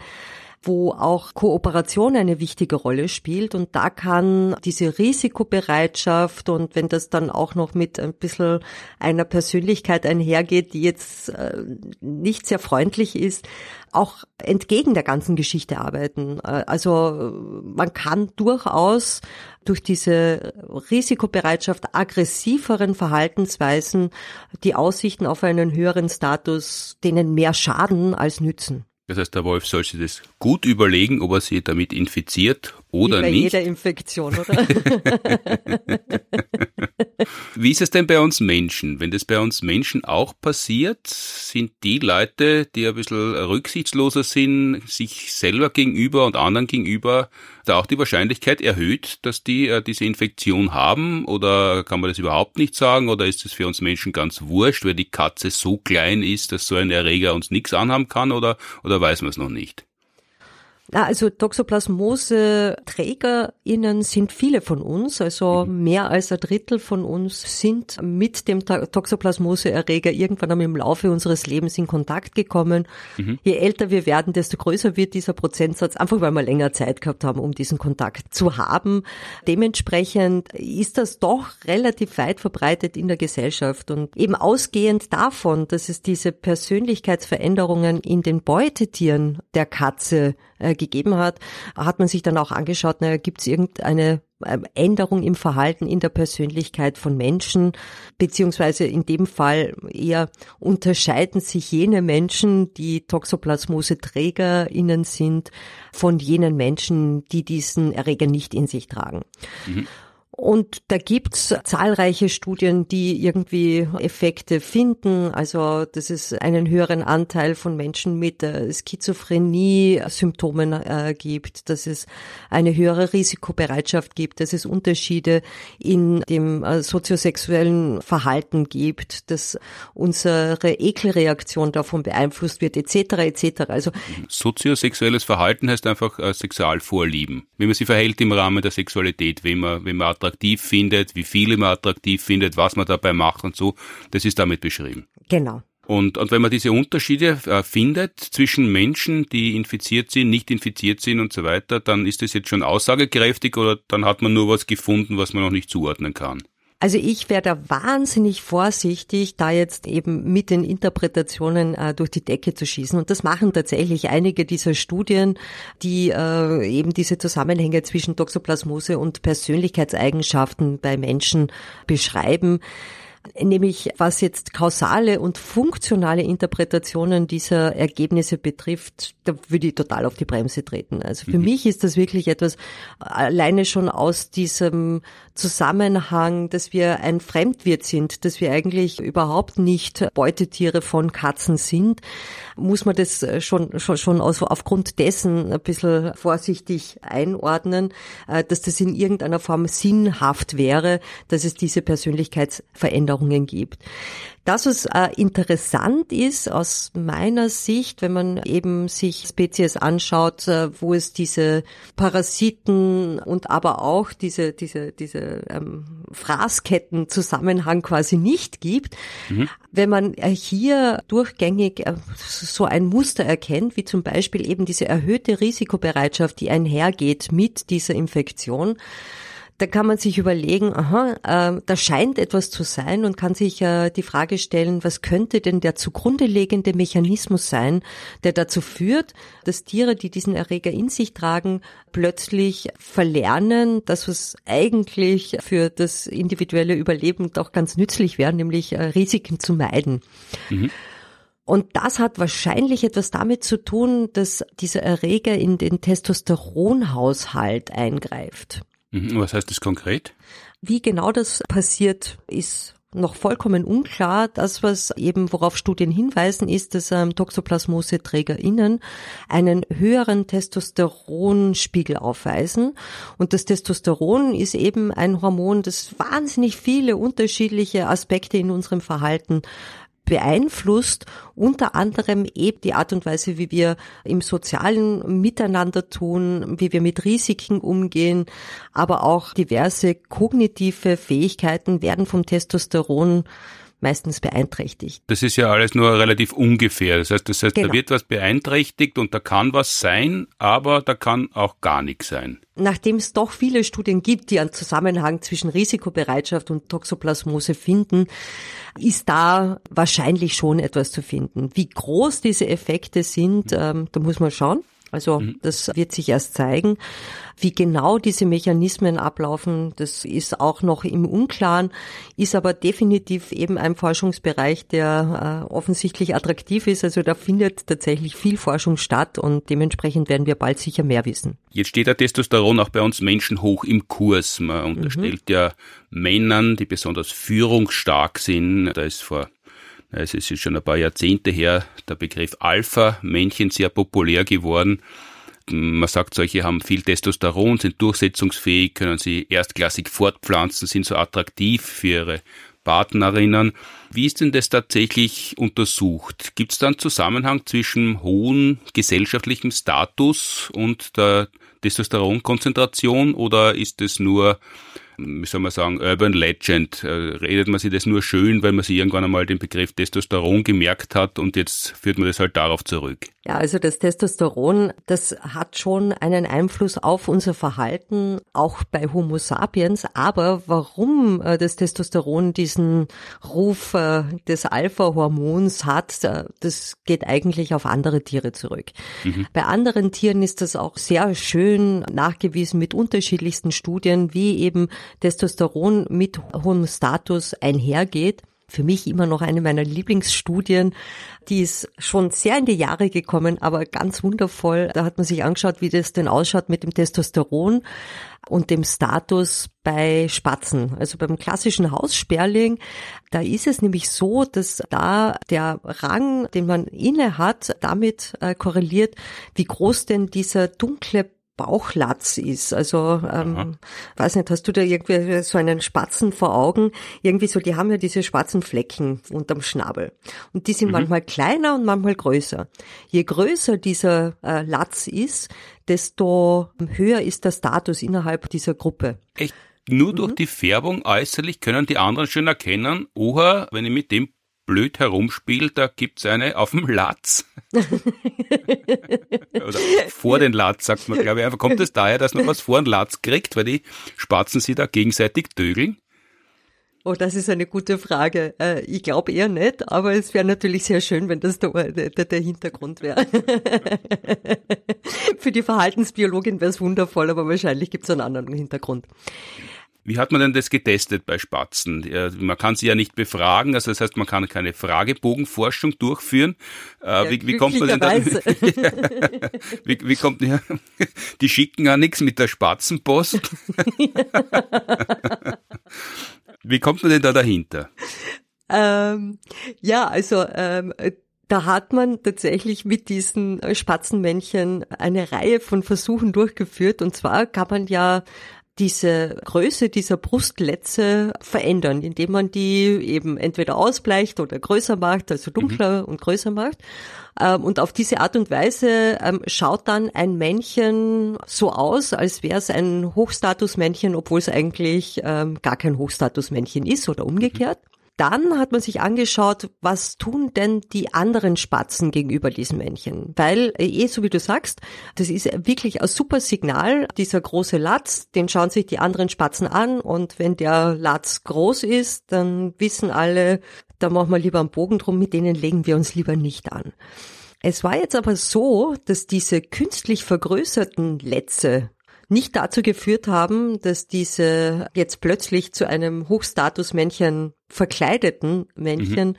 wo auch Kooperation eine wichtige Rolle spielt. Und da kann diese Risikobereitschaft und wenn das dann auch noch mit ein bisschen einer Persönlichkeit einhergeht, die jetzt äh, nicht sehr freundlich ist, auch entgegen der ganzen Geschichte arbeiten. Äh, also man kann durchaus durch diese Risikobereitschaft aggressiveren Verhaltensweisen die Aussichten auf einen höheren Status denen mehr schaden als nützen. Das heißt, der Wolf soll sich das gut überlegen, ob er sie damit infiziert oder Wie bei nicht. jeder Infektion, oder? [laughs] [laughs] Wie ist es denn bei uns Menschen? Wenn das bei uns Menschen auch passiert, sind die Leute, die ein bisschen rücksichtsloser sind, sich selber gegenüber und anderen gegenüber, da auch die Wahrscheinlichkeit erhöht, dass die äh, diese Infektion haben? Oder kann man das überhaupt nicht sagen? Oder ist es für uns Menschen ganz wurscht, weil die Katze so klein ist, dass so ein Erreger uns nichts anhaben kann? Oder, oder weiß man es noch nicht? Also Toxoplasmose-TrägerInnen sind viele von uns, also mhm. mehr als ein Drittel von uns sind mit dem Toxoplasmose-Erreger irgendwann einmal im Laufe unseres Lebens in Kontakt gekommen. Mhm. Je älter wir werden, desto größer wird dieser Prozentsatz, einfach weil wir länger Zeit gehabt haben, um diesen Kontakt zu haben. Dementsprechend ist das doch relativ weit verbreitet in der Gesellschaft und eben ausgehend davon, dass es diese Persönlichkeitsveränderungen in den Beutetieren der Katze äh, gegeben hat, hat man sich dann auch angeschaut, naja, gibt es irgendeine ähm, Änderung im Verhalten, in der Persönlichkeit von Menschen, beziehungsweise in dem Fall eher unterscheiden sich jene Menschen, die Toxoplasmose-TrägerInnen sind, von jenen Menschen, die diesen Erreger nicht in sich tragen. Mhm. Und da gibt's zahlreiche Studien, die irgendwie Effekte finden. Also, dass es einen höheren Anteil von Menschen mit äh, Schizophrenie-Symptomen äh, gibt, dass es eine höhere Risikobereitschaft gibt, dass es Unterschiede in dem äh, soziosexuellen Verhalten gibt, dass unsere Ekelreaktion davon beeinflusst wird, etc. etc. Also soziosexuelles Verhalten heißt einfach äh, Sexualvorlieben. Wie man sich verhält im Rahmen der Sexualität, wenn man, wenn man attraktiv findet, wie viele man attraktiv findet, was man dabei macht und so. Das ist damit beschrieben. Genau. Und, und wenn man diese Unterschiede äh, findet zwischen Menschen, die infiziert sind, nicht infiziert sind und so weiter, dann ist das jetzt schon aussagekräftig oder dann hat man nur was gefunden, was man noch nicht zuordnen kann. Also ich wäre da wahnsinnig vorsichtig, da jetzt eben mit den Interpretationen äh, durch die Decke zu schießen. Und das machen tatsächlich einige dieser Studien, die äh, eben diese Zusammenhänge zwischen Toxoplasmose und Persönlichkeitseigenschaften bei Menschen beschreiben nämlich was jetzt kausale und funktionale Interpretationen dieser Ergebnisse betrifft, da würde ich total auf die Bremse treten. Also für mhm. mich ist das wirklich etwas alleine schon aus diesem Zusammenhang, dass wir ein Fremdwirt sind, dass wir eigentlich überhaupt nicht Beutetiere von Katzen sind, muss man das schon, schon, schon also aufgrund dessen ein bisschen vorsichtig einordnen, äh, dass das in irgendeiner Form sinnhaft wäre, dass es diese Persönlichkeitsveränderung Veränderungen gibt. Das, was äh, interessant ist aus meiner Sicht, wenn man eben sich Spezies anschaut, äh, wo es diese Parasiten und aber auch diese, diese, diese ähm, Fraßketten-Zusammenhang quasi nicht gibt, mhm. wenn man äh, hier durchgängig so ein Muster erkennt, wie zum Beispiel eben diese erhöhte Risikobereitschaft, die einhergeht mit dieser Infektion, da kann man sich überlegen, aha, äh, da scheint etwas zu sein und kann sich äh, die Frage stellen, was könnte denn der zugrunde liegende Mechanismus sein, der dazu führt, dass Tiere, die diesen Erreger in sich tragen, plötzlich verlernen, dass was eigentlich für das individuelle Überleben doch ganz nützlich wäre, nämlich äh, Risiken zu meiden. Mhm. Und das hat wahrscheinlich etwas damit zu tun, dass dieser Erreger in den Testosteronhaushalt eingreift. Mhm. Was heißt das konkret? Wie genau das passiert, ist noch vollkommen unklar. Das, was eben, worauf Studien hinweisen, ist, dass ähm, Toxoplasmose-TrägerInnen einen höheren Testosteronspiegel aufweisen. Und das Testosteron ist eben ein Hormon, das wahnsinnig viele unterschiedliche Aspekte in unserem Verhalten beeinflusst unter anderem eben die Art und Weise, wie wir im sozialen Miteinander tun, wie wir mit Risiken umgehen, aber auch diverse kognitive Fähigkeiten werden vom Testosteron meistens beeinträchtigt. Das ist ja alles nur relativ ungefähr. Das heißt, das heißt genau. da wird was beeinträchtigt und da kann was sein, aber da kann auch gar nichts sein. Nachdem es doch viele Studien gibt, die einen Zusammenhang zwischen Risikobereitschaft und Toxoplasmose finden, ist da wahrscheinlich schon etwas zu finden. Wie groß diese Effekte sind, ähm, da muss man schauen. Also mhm. das wird sich erst zeigen. Wie genau diese Mechanismen ablaufen, das ist auch noch im Unklaren, ist aber definitiv eben ein Forschungsbereich, der äh, offensichtlich attraktiv ist. Also da findet tatsächlich viel Forschung statt und dementsprechend werden wir bald sicher mehr wissen. Jetzt steht der Testosteron auch bei uns Menschen hoch im Kurs. Man unterstellt mhm. ja Männern, die besonders führungsstark sind, da ist vor es ist schon ein paar Jahrzehnte her der Begriff Alpha-Männchen sehr populär geworden. Man sagt, solche haben viel Testosteron, sind durchsetzungsfähig, können sie erstklassig fortpflanzen, sind so attraktiv für ihre Partnerinnen. Wie ist denn das tatsächlich untersucht? Gibt es da einen Zusammenhang zwischen hohem gesellschaftlichem Status und der Testosteronkonzentration oder ist es nur wie soll man sagen, Urban Legend. Äh, redet man sich das nur schön, weil man sich irgendwann einmal den Begriff Testosteron gemerkt hat und jetzt führt man das halt darauf zurück. Ja, also das Testosteron, das hat schon einen Einfluss auf unser Verhalten, auch bei Homo sapiens. Aber warum äh, das Testosteron diesen Ruf äh, des Alpha-Hormons hat, das geht eigentlich auf andere Tiere zurück. Mhm. Bei anderen Tieren ist das auch sehr schön nachgewiesen mit unterschiedlichsten Studien, wie eben Testosteron mit hohem Status einhergeht für mich immer noch eine meiner Lieblingsstudien. Die ist schon sehr in die Jahre gekommen, aber ganz wundervoll. Da hat man sich angeschaut, wie das denn ausschaut mit dem Testosteron und dem Status bei Spatzen. Also beim klassischen Haussperling, da ist es nämlich so, dass da der Rang, den man inne hat, damit äh, korreliert, wie groß denn dieser dunkle Bauchlatz ist. Also ähm, weiß nicht, hast du da irgendwie so einen Spatzen vor Augen? Irgendwie so, die haben ja diese schwarzen Flecken unterm Schnabel. Und die sind mhm. manchmal kleiner und manchmal größer. Je größer dieser äh, Latz ist, desto höher ist der Status innerhalb dieser Gruppe. Echt? Nur durch mhm. die Färbung äußerlich können die anderen schon erkennen, oha, wenn ich mit dem blöd herumspielt, da gibt's eine auf dem Latz. [laughs] Oder vor den Latz, sagt man, glaube ich. Einfach kommt es daher, dass man was vor den Latz kriegt, weil die Spatzen sie da gegenseitig dögeln? Oh, das ist eine gute Frage. Äh, ich glaube eher nicht, aber es wäre natürlich sehr schön, wenn das der, der, der Hintergrund wäre. [laughs] Für die Verhaltensbiologin wäre es wundervoll, aber wahrscheinlich gibt es einen anderen Hintergrund. Wie hat man denn das getestet bei Spatzen? Man kann sie ja nicht befragen, also das heißt, man kann keine Fragebogenforschung durchführen. Äh, ja, wie, wie, kommt man denn da? [laughs] wie, wie kommt ja, die schicken ja nichts mit der Spatzenpost. [laughs] wie kommt man denn da dahinter? Ähm, ja, also ähm, da hat man tatsächlich mit diesen Spatzenmännchen eine Reihe von Versuchen durchgeführt. Und zwar kann man ja diese Größe dieser Brustletze verändern, indem man die eben entweder ausbleicht oder größer macht, also dunkler mhm. und größer macht. Ähm, und auf diese Art und Weise ähm, schaut dann ein Männchen so aus, als wäre es ein Hochstatusmännchen, obwohl es eigentlich ähm, gar kein Hochstatusmännchen ist oder umgekehrt. Dann hat man sich angeschaut, was tun denn die anderen Spatzen gegenüber diesem Männchen? Weil, äh, eh, so wie du sagst, das ist wirklich ein super Signal. Dieser große Latz, den schauen sich die anderen Spatzen an und wenn der Latz groß ist, dann wissen alle, da machen wir lieber einen Bogen drum, mit denen legen wir uns lieber nicht an. Es war jetzt aber so, dass diese künstlich vergrößerten Letze nicht dazu geführt haben, dass diese jetzt plötzlich zu einem Hochstatusmännchen verkleideten Männchen mhm.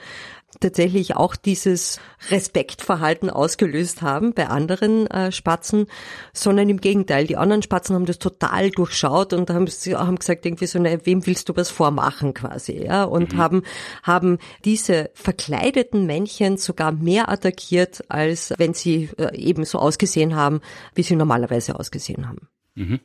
tatsächlich auch dieses Respektverhalten ausgelöst haben bei anderen äh, Spatzen, sondern im Gegenteil, die anderen Spatzen haben das total durchschaut und haben, haben gesagt irgendwie so, na, wem willst du was vormachen quasi, ja, und mhm. haben, haben diese verkleideten Männchen sogar mehr attackiert, als wenn sie äh, eben so ausgesehen haben, wie sie normalerweise ausgesehen haben. Mhm.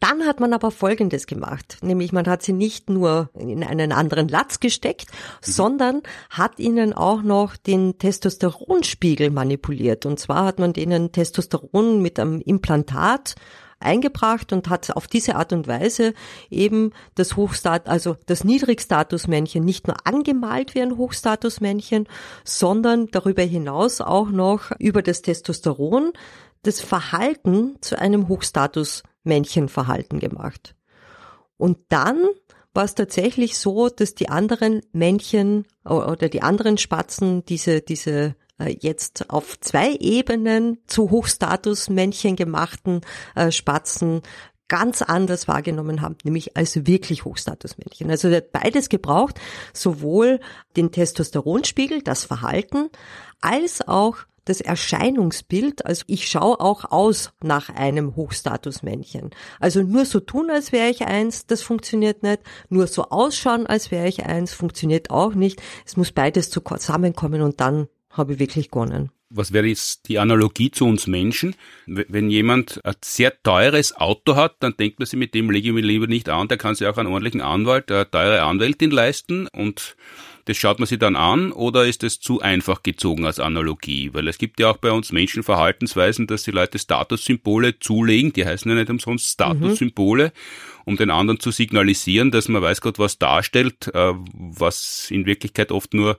Dann hat man aber Folgendes gemacht, nämlich man hat sie nicht nur in einen anderen Latz gesteckt, mhm. sondern hat ihnen auch noch den Testosteronspiegel manipuliert. Und zwar hat man denen Testosteron mit einem Implantat eingebracht und hat auf diese Art und Weise eben das Hochstat, also das Niedrigstatusmännchen nicht nur angemalt wie ein Hochstatusmännchen, sondern darüber hinaus auch noch über das Testosteron das Verhalten zu einem Hochstatus-Männchenverhalten gemacht. Und dann war es tatsächlich so, dass die anderen Männchen oder die anderen Spatzen diese, diese äh, jetzt auf zwei Ebenen zu Hochstatus-Männchen gemachten äh, Spatzen ganz anders wahrgenommen haben, nämlich als wirklich Hochstatusmännchen. Also er hat beides gebraucht, sowohl den Testosteronspiegel, das Verhalten, als auch das Erscheinungsbild, also ich schaue auch aus nach einem Hochstatusmännchen. Also nur so tun, als wäre ich eins, das funktioniert nicht. Nur so ausschauen, als wäre ich eins, funktioniert auch nicht. Es muss beides zusammenkommen und dann habe ich wirklich gewonnen. Was wäre jetzt die Analogie zu uns Menschen? Wenn jemand ein sehr teures Auto hat, dann denkt man sich, mit dem lege ich mich lieber nicht an. Der kann sich auch einen ordentlichen Anwalt, eine teure Anwältin leisten und das schaut man sich dann an oder ist es zu einfach gezogen als Analogie? Weil es gibt ja auch bei uns Menschen Verhaltensweisen, dass die Leute Statussymbole zulegen, die heißen ja nicht umsonst Statussymbole, mhm. um den anderen zu signalisieren, dass man weiß Gott was darstellt, äh, was in Wirklichkeit oft nur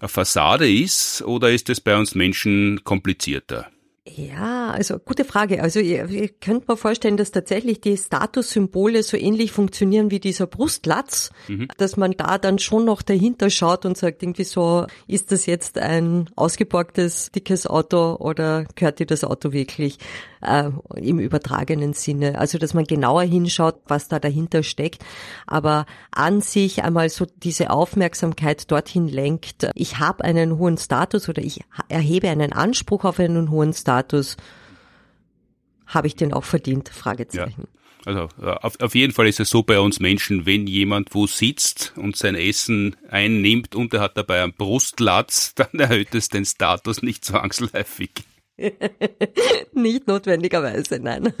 eine Fassade ist, oder ist es bei uns Menschen komplizierter? Ja, also gute Frage. Also ihr, ihr könnt mir vorstellen, dass tatsächlich die Statussymbole so ähnlich funktionieren wie dieser Brustlatz, mhm. dass man da dann schon noch dahinter schaut und sagt irgendwie so, ist das jetzt ein ausgeborgtes, dickes Auto oder gehört dir das Auto wirklich äh, im übertragenen Sinne? Also dass man genauer hinschaut, was da dahinter steckt, aber an sich einmal so diese Aufmerksamkeit dorthin lenkt, ich habe einen hohen Status oder ich erhebe einen Anspruch auf einen hohen Status, habe ich den auch verdient? Fragezeichen. Ja. Also äh, auf, auf jeden Fall ist es so bei uns Menschen, wenn jemand wo sitzt und sein Essen einnimmt und er hat dabei einen Brustlatz, [laughs] dann erhöht es den Status nicht zwangsläufig. [laughs] nicht notwendigerweise, nein.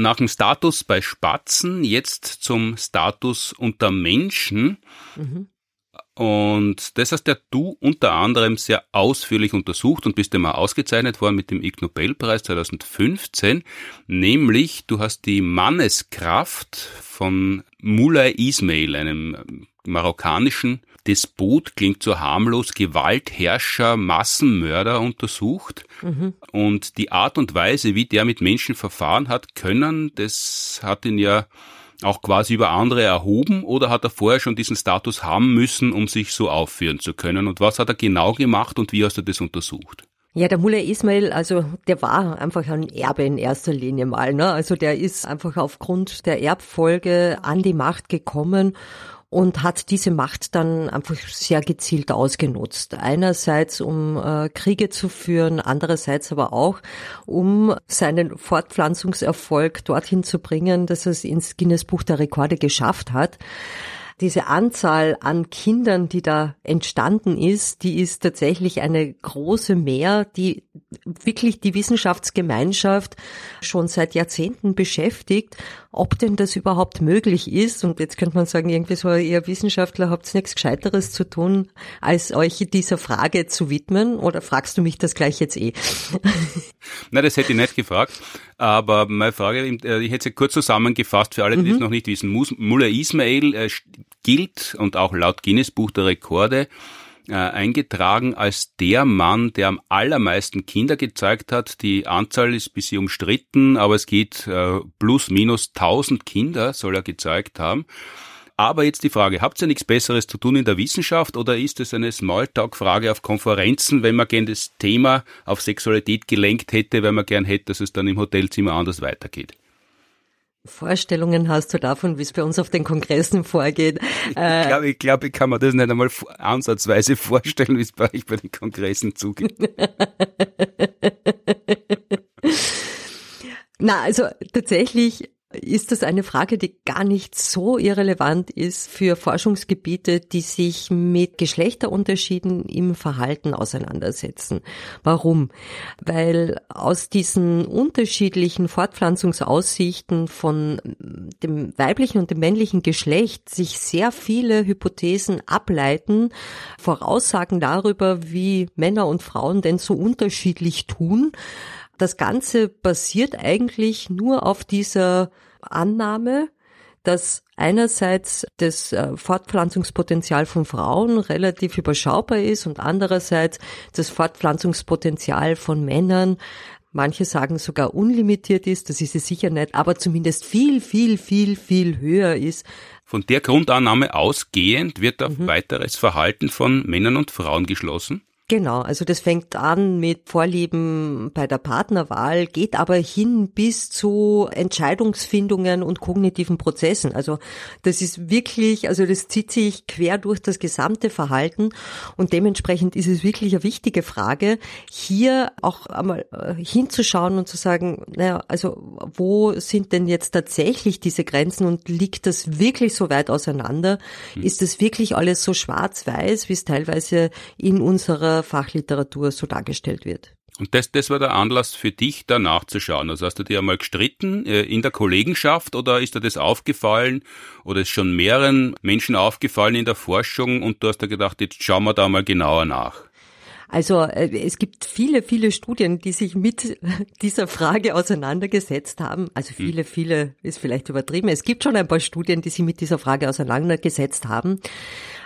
nach dem Status bei Spatzen jetzt zum Status unter Menschen. Mhm. Und das hast ja du unter anderem sehr ausführlich untersucht und bist immer ausgezeichnet worden mit dem Ig Nobelpreis 2015. Nämlich, du hast die Manneskraft von Mulay Ismail, einem marokkanischen Despot klingt so harmlos, Gewaltherrscher, Massenmörder untersucht. Mhm. Und die Art und Weise, wie der mit Menschen verfahren hat können, das hat ihn ja auch quasi über andere erhoben oder hat er vorher schon diesen Status haben müssen, um sich so aufführen zu können? Und was hat er genau gemacht und wie hast du das untersucht? Ja, der Mullah Ismail, also der war einfach ein Erbe in erster Linie mal. Ne? Also der ist einfach aufgrund der Erbfolge an die Macht gekommen und hat diese Macht dann einfach sehr gezielt ausgenutzt. Einerseits, um äh, Kriege zu führen, andererseits aber auch, um seinen Fortpflanzungserfolg dorthin zu bringen, dass er es ins Guinness Buch der Rekorde geschafft hat diese Anzahl an Kindern, die da entstanden ist, die ist tatsächlich eine große Mehr, die wirklich die Wissenschaftsgemeinschaft schon seit Jahrzehnten beschäftigt, ob denn das überhaupt möglich ist. Und jetzt könnte man sagen, irgendwie so, ihr Wissenschaftler habt nichts Gescheiteres zu tun, als euch dieser Frage zu widmen. Oder fragst du mich das gleich jetzt eh? [laughs] Nein, das hätte ich nicht gefragt. Aber meine Frage, äh, ich hätte sie kurz zusammengefasst für alle, die mhm. das noch nicht wissen. Mullah Ismail äh, gilt und auch laut Guinness Buch der Rekorde äh, eingetragen als der Mann, der am allermeisten Kinder gezeigt hat. Die Anzahl ist bisschen umstritten, aber es geht äh, plus minus 1000 Kinder soll er gezeigt haben. Aber jetzt die Frage, habt ihr nichts Besseres zu tun in der Wissenschaft oder ist es eine Smalltalk-Frage auf Konferenzen, wenn man gern das Thema auf Sexualität gelenkt hätte, weil man gern hätte, dass es dann im Hotelzimmer anders weitergeht? Vorstellungen hast du davon, wie es bei uns auf den Kongressen vorgeht? Ich glaube, ich, glaub, ich kann mir das nicht einmal ansatzweise vorstellen, wie es bei euch bei den Kongressen zugeht. [laughs] Na, also tatsächlich ist das eine Frage, die gar nicht so irrelevant ist für Forschungsgebiete, die sich mit Geschlechterunterschieden im Verhalten auseinandersetzen. Warum? Weil aus diesen unterschiedlichen Fortpflanzungsaussichten von dem weiblichen und dem männlichen Geschlecht sich sehr viele Hypothesen ableiten, Voraussagen darüber, wie Männer und Frauen denn so unterschiedlich tun, das Ganze basiert eigentlich nur auf dieser Annahme, dass einerseits das äh, Fortpflanzungspotenzial von Frauen relativ überschaubar ist und andererseits das Fortpflanzungspotenzial von Männern Manche sagen sogar unlimitiert ist, das ist es sicher nicht, aber zumindest viel, viel, viel, viel höher ist. Von der Grundannahme ausgehend wird auf mhm. weiteres Verhalten von Männern und Frauen geschlossen? Genau, also das fängt an mit Vorlieben bei der Partnerwahl, geht aber hin bis zu Entscheidungsfindungen und kognitiven Prozessen. Also das ist wirklich, also das zieht sich quer durch das gesamte Verhalten und dementsprechend ist es wirklich eine wichtige Frage, hier auch einmal äh, hinzuschauen und zu sagen, naja, also wo sind denn jetzt tatsächlich diese Grenzen und liegt das wirklich so weit auseinander? Hm. Ist das wirklich alles so schwarz-weiß, wie es teilweise in unserer Fachliteratur so dargestellt wird. Und das, das war der Anlass für dich, da nachzuschauen. Also hast du dir einmal gestritten äh, in der Kollegenschaft oder ist dir das aufgefallen oder ist schon mehreren Menschen aufgefallen in der Forschung und du hast da gedacht, jetzt schauen wir da mal genauer nach? Also äh, es gibt viele, viele Studien, die sich mit [laughs] dieser Frage auseinandergesetzt haben. Also hm. viele, viele ist vielleicht übertrieben. Es gibt schon ein paar Studien, die sich mit dieser Frage auseinandergesetzt haben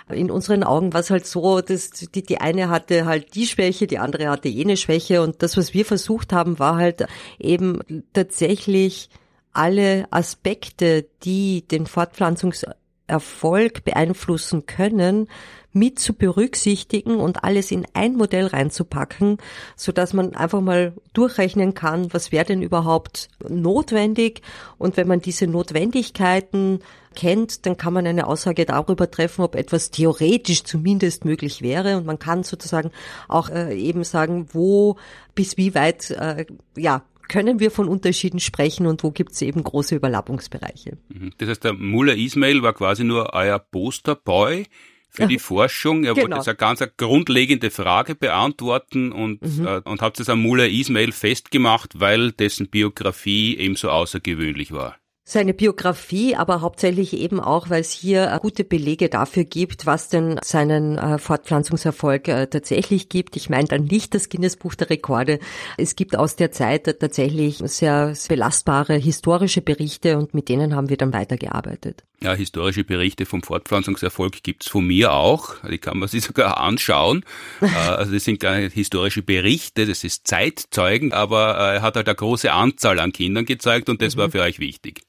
in unseren Augen war es halt so, dass die, die eine hatte halt die Schwäche, die andere hatte jene Schwäche. Und das, was wir versucht haben, war halt eben tatsächlich alle Aspekte, die den Fortpflanzungserfolg beeinflussen können, mit zu berücksichtigen und alles in ein Modell reinzupacken, so dass man einfach mal durchrechnen kann, was wäre denn überhaupt notwendig und wenn man diese Notwendigkeiten kennt, dann kann man eine Aussage darüber treffen, ob etwas theoretisch zumindest möglich wäre und man kann sozusagen auch äh, eben sagen, wo bis wie weit äh, ja können wir von Unterschieden sprechen und wo gibt es eben große Überlappungsbereiche. Mhm. Das heißt, der Mullah Ismail war quasi nur euer Posterboy für die Forschung. Er genau. wollte jetzt eine ganz eine grundlegende Frage beantworten und, mhm. äh, und hat es am Mullah Ismail festgemacht, weil dessen Biografie ebenso außergewöhnlich war seine Biografie, aber hauptsächlich eben auch, weil es hier äh, gute Belege dafür gibt, was denn seinen äh, Fortpflanzungserfolg äh, tatsächlich gibt. Ich meine dann nicht das Guinness Buch der Rekorde. Es gibt aus der Zeit tatsächlich sehr belastbare historische Berichte und mit denen haben wir dann weitergearbeitet. Ja, historische Berichte vom Fortpflanzungserfolg gibt's von mir auch. Die kann man sich sogar anschauen. [laughs] also das sind gar nicht historische Berichte, das ist Zeitzeugen, aber er hat halt eine große Anzahl an Kindern gezeigt und das mhm. war für euch wichtig.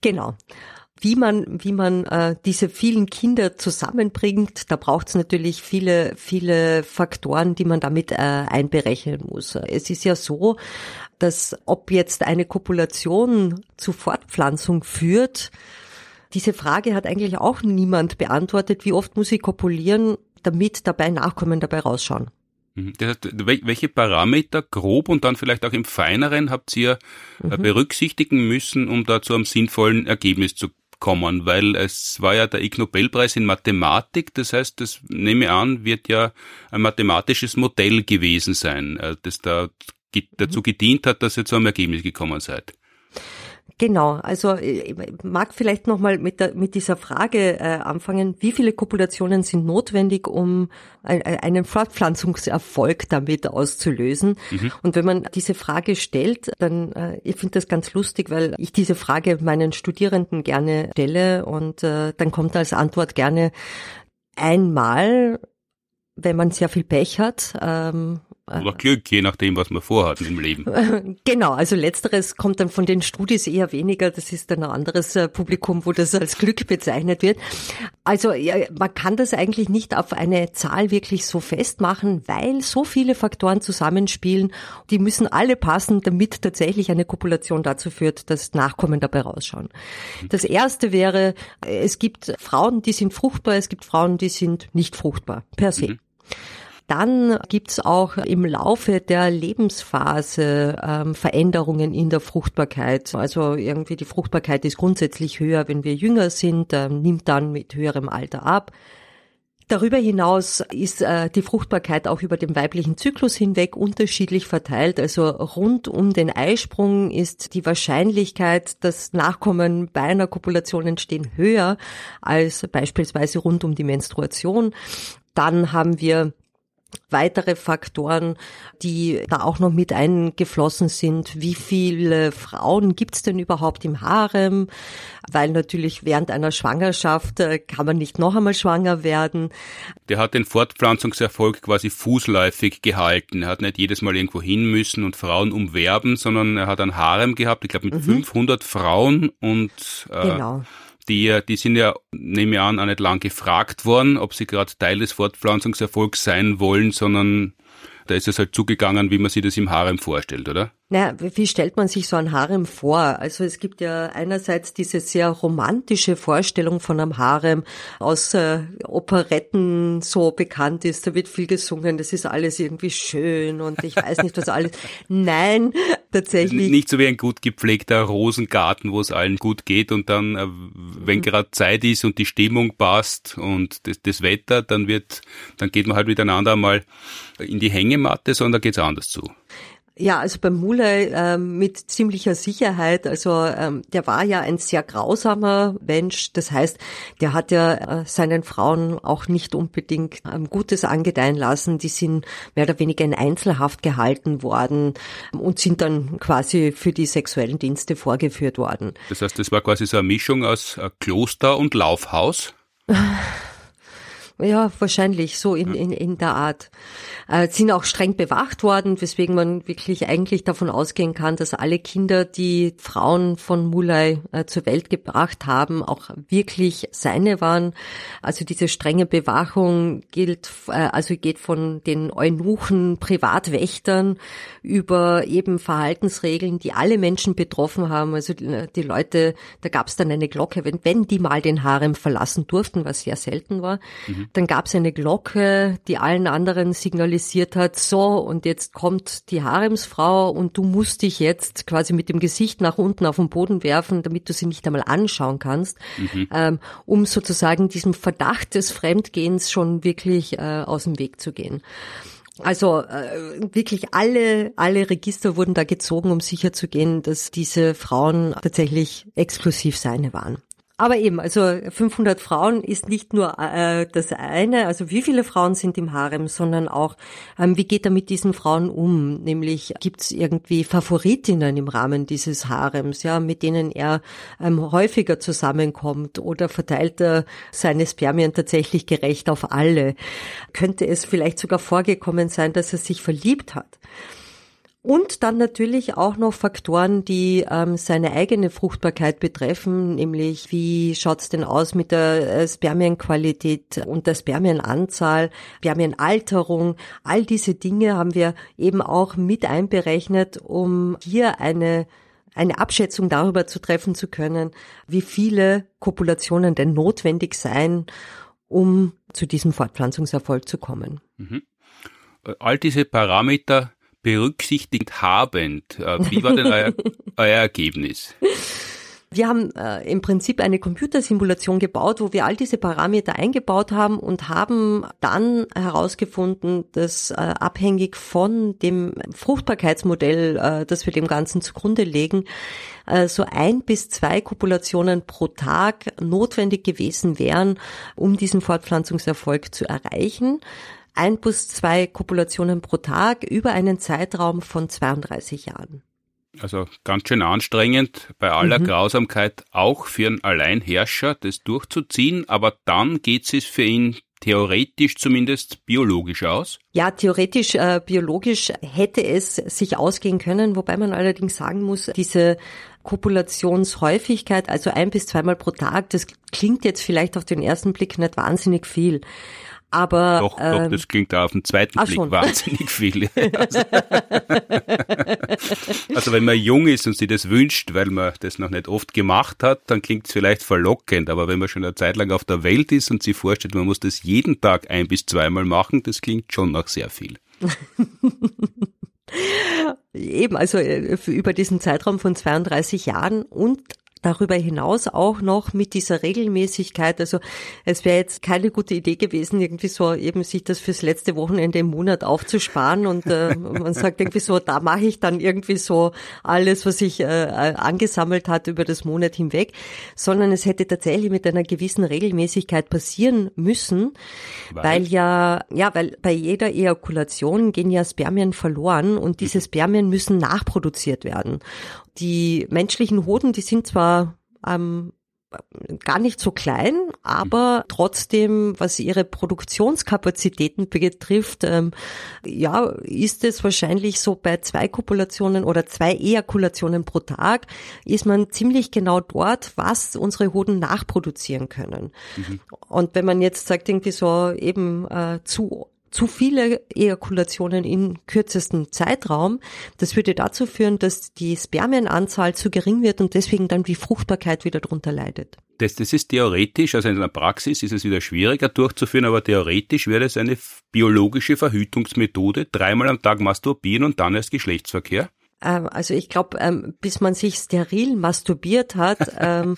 Genau. Wie man, wie man äh, diese vielen Kinder zusammenbringt, da braucht es natürlich viele, viele Faktoren, die man damit äh, einberechnen muss. Es ist ja so, dass ob jetzt eine Kopulation zu Fortpflanzung führt, diese Frage hat eigentlich auch niemand beantwortet. Wie oft muss ich kopulieren, damit dabei Nachkommen dabei rausschauen? Mhm. Das heißt, welche Parameter grob und dann vielleicht auch im feineren habt ihr äh, mhm. berücksichtigen müssen, um da zu einem sinnvollen Ergebnis zu kommen? Weil es war ja der Ig Nobelpreis in Mathematik, das heißt, das nehme ich an, wird ja ein mathematisches Modell gewesen sein, äh, das da dazu gedient hat, dass ihr zu einem Ergebnis gekommen seid. Genau, also ich äh, mag vielleicht nochmal mit, mit dieser Frage äh, anfangen, wie viele Kopulationen sind notwendig, um ein, einen Fortpflanzungserfolg damit auszulösen? Mhm. Und wenn man diese Frage stellt, dann, äh, ich finde das ganz lustig, weil ich diese Frage meinen Studierenden gerne stelle und äh, dann kommt als Antwort gerne einmal, wenn man sehr viel Pech hat, ähm, oder Glück, je nachdem, was man vorhat im Leben. [laughs] Genau, also letzteres kommt dann von den Studis eher weniger. Das ist dann ein anderes äh, Publikum, wo das als Glück bezeichnet wird. Also ja, man kann das eigentlich nicht auf eine Zahl wirklich so festmachen, weil so viele Faktoren zusammenspielen. Die müssen alle passen, damit tatsächlich eine Kopulation dazu führt, dass Nachkommen dabei rausschauen. Das erste wäre, es gibt Frauen, die sind fruchtbar, es gibt Frauen, die sind nicht fruchtbar, per se. Mhm. Dann gibt's auch im Laufe der Lebensphase ähm, Veränderungen in der Fruchtbarkeit. Also irgendwie die Fruchtbarkeit ist grundsätzlich höher, wenn wir jünger sind, ähm, nimmt dann mit höherem Alter ab. Darüber hinaus ist äh, die Fruchtbarkeit auch über den weiblichen Zyklus hinweg unterschiedlich verteilt. Also rund um den Eisprung ist die Wahrscheinlichkeit, dass Nachkommen bei einer Kopulation entstehen, höher als beispielsweise rund um die Menstruation. Dann haben wir weitere Faktoren, die da auch noch mit eingeflossen sind. Wie viele Frauen gibt es denn überhaupt im Harem? Weil natürlich während einer Schwangerschaft äh, kann man nicht noch einmal schwanger werden. Der hat den Fortpflanzungserfolg quasi fußläufig gehalten. Er hat nicht jedes Mal irgendwo hin müssen und Frauen umwerben, sondern er hat ein Harem gehabt, ich glaube mit mhm. 500 Frauen und äh, genau die, die sind ja, nehme ich an, auch nicht lang gefragt worden, ob sie gerade Teil des Fortpflanzungserfolgs sein wollen, sondern da ist es halt zugegangen, wie man sich das im Harem vorstellt, oder? Naja, wie stellt man sich so ein Harem vor? Also es gibt ja einerseits diese sehr romantische Vorstellung von einem Harem aus äh, Operetten so bekannt ist. Da wird viel gesungen, das ist alles irgendwie schön und ich weiß nicht, was alles. [laughs] Nein, tatsächlich. Nicht so wie ein gut gepflegter Rosengarten, wo es allen gut geht und dann, äh, wenn gerade Zeit ist und die Stimmung passt und das, das Wetter, dann wird, dann geht man halt miteinander mal in die Hängematte, sondern da geht's anders zu. Ja, also beim Muley ähm, mit ziemlicher Sicherheit. Also ähm, der war ja ein sehr grausamer Mensch. Das heißt, der hat ja äh, seinen Frauen auch nicht unbedingt ähm, Gutes angedeihen lassen. Die sind mehr oder weniger in Einzelhaft gehalten worden und sind dann quasi für die sexuellen Dienste vorgeführt worden. Das heißt, das war quasi so eine Mischung aus äh, Kloster und Laufhaus. [laughs] Ja, wahrscheinlich so in, in, in der Art. Äh, sind auch streng bewacht worden, weswegen man wirklich eigentlich davon ausgehen kann, dass alle Kinder, die Frauen von Mulay äh, zur Welt gebracht haben, auch wirklich seine waren. Also diese strenge Bewachung gilt, äh, also geht von den Eunuchen, Privatwächtern über eben Verhaltensregeln, die alle Menschen betroffen haben. Also die, die Leute, da gab es dann eine Glocke, wenn, wenn die mal den Harem verlassen durften, was sehr selten war. Mhm dann gab es eine Glocke, die allen anderen signalisiert hat, so, und jetzt kommt die Haremsfrau und du musst dich jetzt quasi mit dem Gesicht nach unten auf den Boden werfen, damit du sie nicht einmal anschauen kannst, mhm. ähm, um sozusagen diesem Verdacht des Fremdgehens schon wirklich äh, aus dem Weg zu gehen. Also äh, wirklich alle, alle Register wurden da gezogen, um sicherzugehen, dass diese Frauen tatsächlich exklusiv seine waren. Aber eben, also 500 Frauen ist nicht nur äh, das eine, also wie viele Frauen sind im Harem, sondern auch, ähm, wie geht er mit diesen Frauen um? Nämlich gibt es irgendwie Favoritinnen im Rahmen dieses Harems, ja, mit denen er ähm, häufiger zusammenkommt oder verteilt er seine Spermien tatsächlich gerecht auf alle? Könnte es vielleicht sogar vorgekommen sein, dass er sich verliebt hat? Und dann natürlich auch noch Faktoren, die ähm, seine eigene Fruchtbarkeit betreffen, nämlich wie schaut's denn aus mit der äh, Spermienqualität und der Spermienanzahl, Spermienalterung. All diese Dinge haben wir eben auch mit einberechnet, um hier eine eine Abschätzung darüber zu treffen zu können, wie viele Kopulationen denn notwendig seien, um zu diesem Fortpflanzungserfolg zu kommen. Mhm. All diese Parameter berücksichtigt habend, äh, wie war denn euer, [laughs] euer Ergebnis? Wir haben äh, im Prinzip eine Computersimulation gebaut, wo wir all diese Parameter eingebaut haben und haben dann herausgefunden, dass äh, abhängig von dem Fruchtbarkeitsmodell, äh, das wir dem Ganzen zugrunde legen, äh, so ein bis zwei Kopulationen pro Tag notwendig gewesen wären, um diesen Fortpflanzungserfolg zu erreichen ein bis zwei Kopulationen pro Tag über einen Zeitraum von 32 Jahren. Also ganz schön anstrengend, bei aller mhm. Grausamkeit auch für einen Alleinherrscher, das durchzuziehen, aber dann geht es für ihn theoretisch zumindest biologisch aus? Ja, theoretisch äh, biologisch hätte es sich ausgehen können, wobei man allerdings sagen muss, diese Kopulationshäufigkeit, also ein bis zweimal pro Tag, das klingt jetzt vielleicht auf den ersten Blick nicht wahnsinnig viel. Aber doch, ähm, doch, das klingt da auf den zweiten Blick schon. wahnsinnig viel. [laughs] also, also, wenn man jung ist und sich das wünscht, weil man das noch nicht oft gemacht hat, dann klingt es vielleicht verlockend. Aber wenn man schon eine Zeit lang auf der Welt ist und sich vorstellt, man muss das jeden Tag ein bis zweimal machen, das klingt schon nach sehr viel. [laughs] Eben, also äh, über diesen Zeitraum von 32 Jahren und darüber hinaus auch noch mit dieser Regelmäßigkeit. Also es wäre jetzt keine gute Idee gewesen, irgendwie so eben sich das fürs letzte Wochenende im Monat aufzusparen und äh, [laughs] man sagt irgendwie so, da mache ich dann irgendwie so alles, was sich äh, angesammelt hat über das Monat hinweg, sondern es hätte tatsächlich mit einer gewissen Regelmäßigkeit passieren müssen, weil, weil ja, ja, weil bei jeder Ejakulation gehen ja Spermien verloren und diese Spermien müssen nachproduziert werden. Die menschlichen Hoden, die sind zwar ähm, gar nicht so klein, aber trotzdem, was ihre Produktionskapazitäten betrifft, ähm, ja, ist es wahrscheinlich so bei zwei Kopulationen oder zwei Ejakulationen pro Tag, ist man ziemlich genau dort, was unsere Hoden nachproduzieren können. Mhm. Und wenn man jetzt sagt, irgendwie so eben äh, zu zu viele Ejakulationen in kürzestem Zeitraum. Das würde dazu führen, dass die Spermienanzahl zu gering wird und deswegen dann die Fruchtbarkeit wieder darunter leidet. Das, das ist theoretisch, also in der Praxis ist es wieder schwieriger durchzuführen, aber theoretisch wäre es eine biologische Verhütungsmethode, dreimal am Tag masturbieren und dann erst Geschlechtsverkehr. Ähm, also ich glaube, ähm, bis man sich steril masturbiert hat, [laughs] ähm,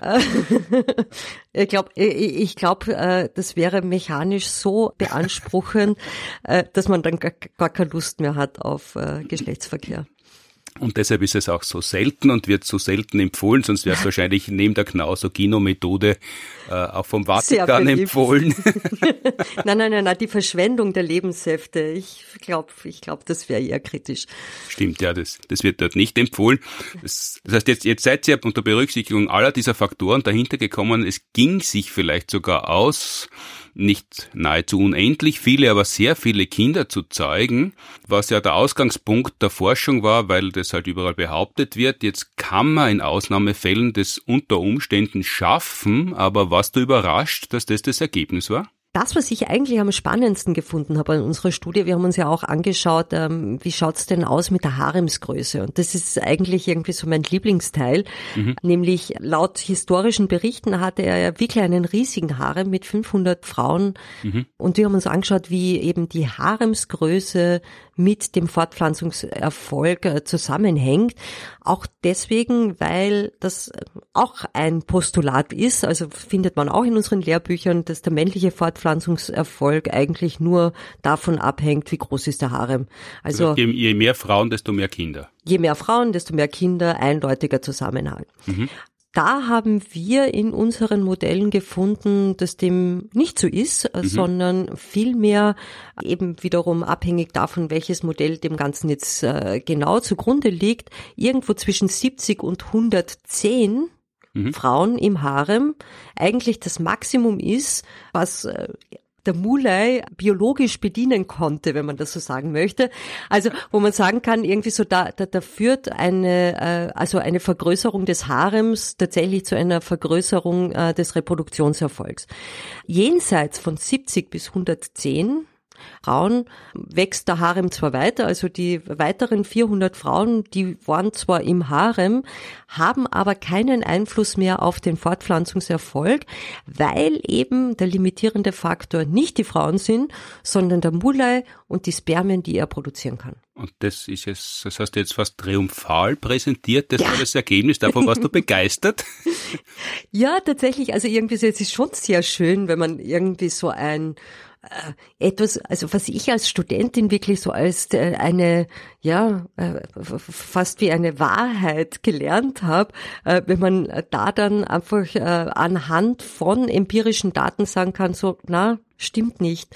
äh, [laughs] ich glaube, ich, ich glaube, äh, das wäre mechanisch so beanspruchend, äh, dass man dann gar, gar keine Lust mehr hat auf äh, Geschlechtsverkehr. Und deshalb ist es auch so selten und wird so selten empfohlen, sonst wäre es wahrscheinlich neben der Knausogino-Methode äh, auch vom Vatikan empfohlen. [laughs] nein, nein, nein, nein, die Verschwendung der Lebenssäfte, ich glaube, ich glaube, das wäre eher kritisch. Stimmt, ja, das, das wird dort nicht empfohlen. Das, das heißt, jetzt, jetzt seid ihr unter Berücksichtigung aller dieser Faktoren dahinter gekommen, es ging sich vielleicht sogar aus, nicht nahezu unendlich viele, aber sehr viele Kinder zu zeigen, was ja der Ausgangspunkt der Forschung war, weil das halt überall behauptet wird. Jetzt kann man in Ausnahmefällen das unter Umständen schaffen, aber was du überrascht, dass das das Ergebnis war? Das, was ich eigentlich am spannendsten gefunden habe in unserer Studie, wir haben uns ja auch angeschaut, ähm, wie schaut's denn aus mit der Haremsgröße? Und das ist eigentlich irgendwie so mein Lieblingsteil, mhm. nämlich laut historischen Berichten hatte er ja wirklich einen riesigen Harem mit 500 Frauen. Mhm. Und wir haben uns angeschaut, wie eben die Haremsgröße mit dem Fortpflanzungserfolg äh, zusammenhängt. Auch deswegen, weil das auch ein Postulat ist, also findet man auch in unseren Lehrbüchern, dass der männliche Fortpflanzungserfolg eigentlich nur davon abhängt, wie groß ist der Harem. Also je mehr Frauen, desto mehr Kinder. Je mehr Frauen, desto mehr Kinder, eindeutiger Zusammenhang. Mhm da haben wir in unseren Modellen gefunden, dass dem nicht so ist, mhm. sondern vielmehr eben wiederum abhängig davon, welches Modell dem Ganzen jetzt äh, genau zugrunde liegt, irgendwo zwischen 70 und 110 mhm. Frauen im Harem eigentlich das Maximum ist, was äh, der Muley biologisch bedienen konnte, wenn man das so sagen möchte. Also wo man sagen kann, irgendwie so da, da, da führt eine, äh, also eine Vergrößerung des Harems tatsächlich zu einer Vergrößerung äh, des Reproduktionserfolgs. Jenseits von 70 bis 110 Frauen wächst der Harem zwar weiter, also die weiteren 400 Frauen, die waren zwar im Harem, haben aber keinen Einfluss mehr auf den Fortpflanzungserfolg, weil eben der limitierende Faktor nicht die Frauen sind, sondern der Mulai und die Spermien, die er produzieren kann. Und das ist jetzt, das hast du jetzt fast triumphal präsentiert. Das ja. war das Ergebnis. Davon warst du [laughs] begeistert. Ja, tatsächlich. Also irgendwie, es ist schon sehr schön, wenn man irgendwie so ein etwas, also was ich als Studentin wirklich so als äh, eine, ja, äh, fast wie eine Wahrheit gelernt habe, wenn man da dann einfach anhand von empirischen Daten sagen kann, so, na, stimmt nicht.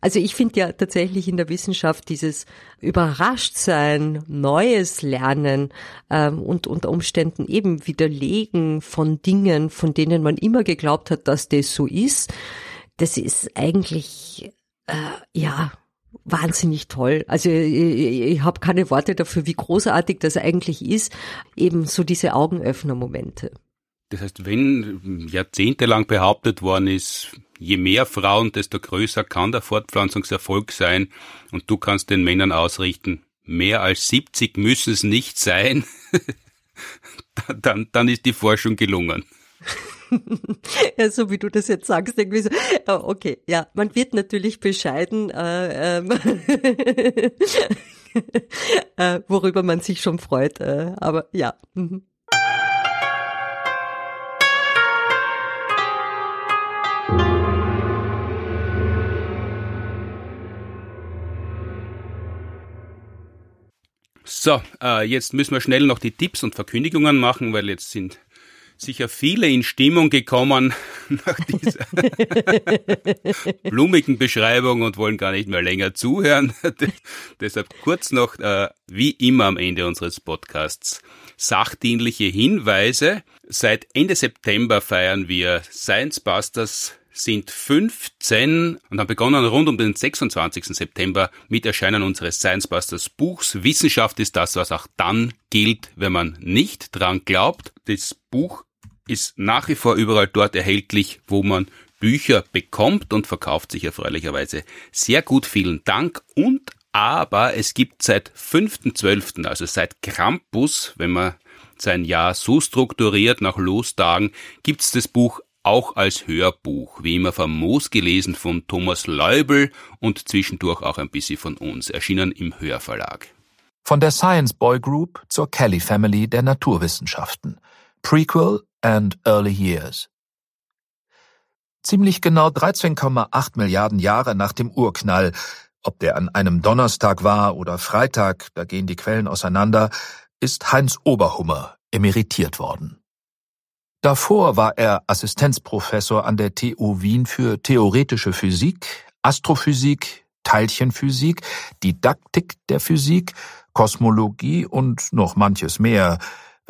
Also ich finde ja tatsächlich in der Wissenschaft dieses Überraschtsein, Neues lernen ähm, und unter Umständen eben Widerlegen von Dingen, von denen man immer geglaubt hat, dass das so ist, das ist eigentlich, äh, ja, wahnsinnig toll. Also ich, ich habe keine Worte dafür, wie großartig das eigentlich ist, eben so diese Augenöffner-Momente. Das heißt, wenn jahrzehntelang behauptet worden ist, je mehr Frauen, desto größer kann der Fortpflanzungserfolg sein und du kannst den Männern ausrichten, mehr als 70 müssen es nicht sein, [laughs] dann, dann ist die Forschung gelungen. [laughs] ja, so wie du das jetzt sagst, irgendwie so, okay, ja, man wird natürlich bescheiden, äh, ähm, [laughs] äh, worüber man sich schon freut, äh, aber ja. Mhm. So, äh, jetzt müssen wir schnell noch die Tipps und Verkündigungen machen, weil jetzt sind sicher viele in Stimmung gekommen [laughs] nach dieser [laughs] blumigen Beschreibung und wollen gar nicht mehr länger zuhören. [laughs] Deshalb kurz noch, äh, wie immer am Ende unseres Podcasts, sachdienliche Hinweise. Seit Ende September feiern wir Science Busters sind 15 und haben begonnen rund um den 26. September mit Erscheinen unseres Science Busters Buchs. Wissenschaft ist das, was auch dann gilt, wenn man nicht dran glaubt. Das Buch ist nach wie vor überall dort erhältlich, wo man Bücher bekommt und verkauft sich erfreulicherweise sehr gut. Vielen Dank und aber es gibt seit 5.12., also seit Krampus, wenn man sein Jahr so strukturiert nach Lostagen, gibt's das Buch auch als Hörbuch, wie immer famos gelesen von Thomas Leubel und zwischendurch auch ein bisschen von uns, erschienen im Hörverlag. Von der Science Boy Group zur Kelly Family der Naturwissenschaften. Prequel and Early Years. Ziemlich genau 13,8 Milliarden Jahre nach dem Urknall, ob der an einem Donnerstag war oder Freitag, da gehen die Quellen auseinander, ist Heinz Oberhummer emeritiert worden. Davor war er Assistenzprofessor an der TU Wien für theoretische Physik, Astrophysik, Teilchenphysik, Didaktik der Physik, Kosmologie und noch manches mehr,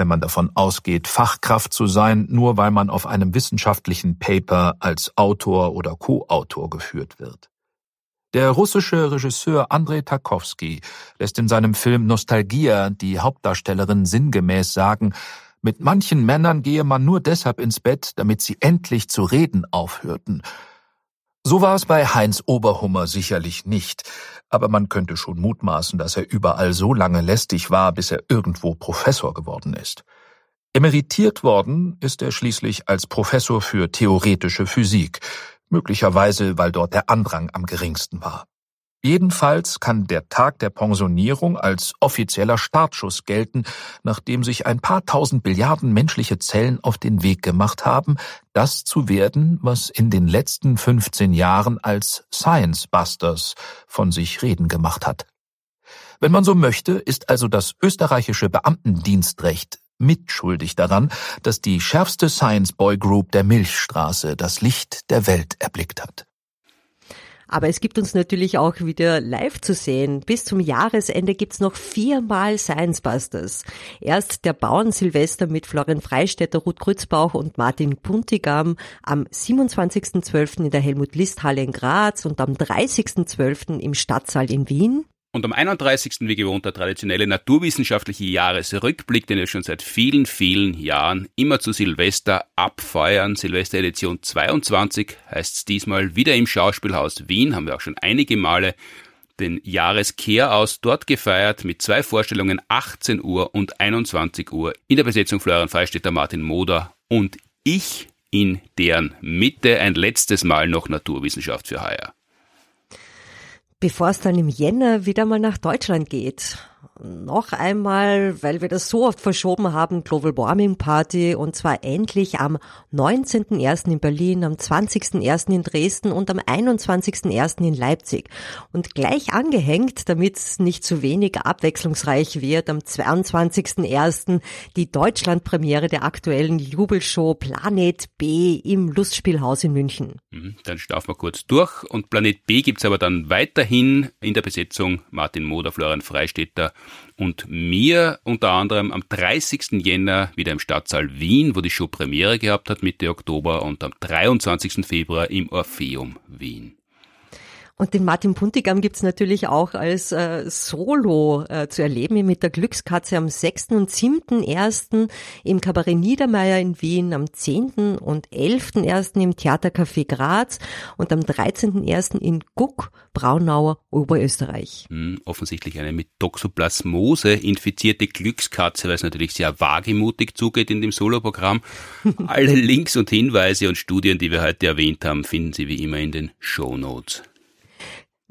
wenn man davon ausgeht, Fachkraft zu sein, nur weil man auf einem wissenschaftlichen Paper als Autor oder Co-Autor geführt wird. Der russische Regisseur Andrei Tarkovsky lässt in seinem Film Nostalgia die Hauptdarstellerin sinngemäß sagen, mit manchen Männern gehe man nur deshalb ins Bett, damit sie endlich zu reden aufhörten. So war es bei Heinz Oberhummer sicherlich nicht, aber man könnte schon mutmaßen, dass er überall so lange lästig war, bis er irgendwo Professor geworden ist. Emeritiert worden ist er schließlich als Professor für theoretische Physik, möglicherweise weil dort der Andrang am geringsten war. Jedenfalls kann der Tag der Pensionierung als offizieller Startschuss gelten, nachdem sich ein paar tausend Billiarden menschliche Zellen auf den Weg gemacht haben, das zu werden, was in den letzten 15 Jahren als Science Busters von sich reden gemacht hat. Wenn man so möchte, ist also das österreichische Beamtendienstrecht mitschuldig daran, dass die schärfste Science Boy Group der Milchstraße das Licht der Welt erblickt hat. Aber es gibt uns natürlich auch wieder live zu sehen. Bis zum Jahresende gibt's noch viermal Science Busters. Erst der Bauern-Silvester mit Florian Freistetter, Ruth Grützbauch und Martin Puntigam am 27.12. in der Helmut-List-Halle in Graz und am 30.12. im Stadtsaal in Wien. Und am 31. wie gewohnt der traditionelle naturwissenschaftliche Jahresrückblick, den wir schon seit vielen, vielen Jahren immer zu Silvester abfeuern. Silvesteredition 22 heißt es diesmal wieder im Schauspielhaus Wien, haben wir auch schon einige Male den Jahreskehraus dort gefeiert mit zwei Vorstellungen 18 Uhr und 21 Uhr in der Besetzung Florian Freistetter, Martin Moder und ich in deren Mitte ein letztes Mal noch Naturwissenschaft für heuer bevor es dann im Jänner wieder mal nach Deutschland geht noch einmal, weil wir das so oft verschoben haben, Global Warming Party und zwar endlich am 19.01. in Berlin, am 20.01. in Dresden und am 21.01. in Leipzig. Und gleich angehängt, damit es nicht zu wenig abwechslungsreich wird, am 22.01. die Deutschlandpremiere der aktuellen Jubelshow Planet B im Lustspielhaus in München. Mhm, dann schlafen wir kurz durch und Planet B gibt's aber dann weiterhin in der Besetzung Martin Moder, Florian Freistetter und mir unter anderem am 30. Jänner wieder im Stadtsaal Wien, wo die Show Premiere gehabt hat Mitte Oktober und am 23. Februar im Orpheum Wien. Und den Martin Puntigam gibt's natürlich auch als äh, Solo äh, zu erleben mit der Glückskatze am 6. und 7.1. im Kabarett Niedermeyer in Wien, am 10. und 11.1. im Theatercafé Graz und am 13.1. in Guck, Braunauer, Oberösterreich. Hm, offensichtlich eine mit Toxoplasmose infizierte Glückskatze, weil es natürlich sehr wagemutig zugeht in dem Soloprogramm. [laughs] Alle Links und Hinweise und Studien, die wir heute erwähnt haben, finden Sie wie immer in den Show Notes.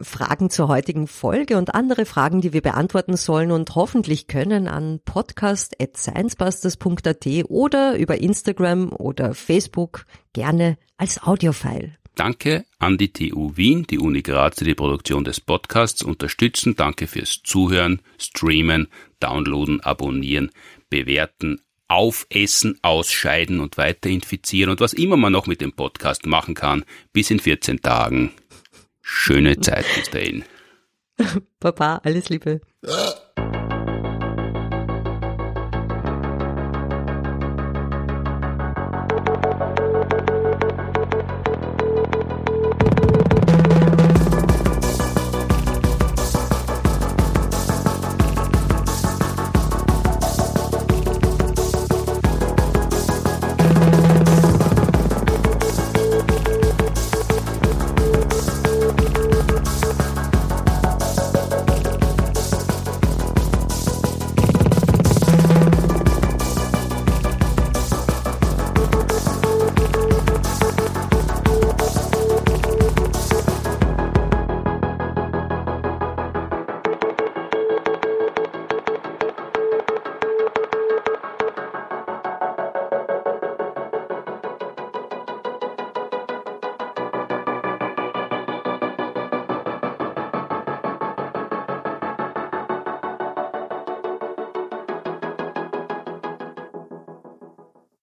Fragen zur heutigen Folge und andere Fragen, die wir beantworten sollen und hoffentlich können an podcast.sciencebusters.at oder über Instagram oder Facebook gerne als Audiofile. Danke an die TU Wien, die Uni Graz, die die Produktion des Podcasts unterstützen. Danke fürs Zuhören, Streamen, Downloaden, Abonnieren, Bewerten, aufessen, ausscheiden und weiter infizieren und was immer man noch mit dem Podcast machen kann, bis in 14 Tagen. Schöne Zeit bis dahin. Papa, alles Liebe. [laughs]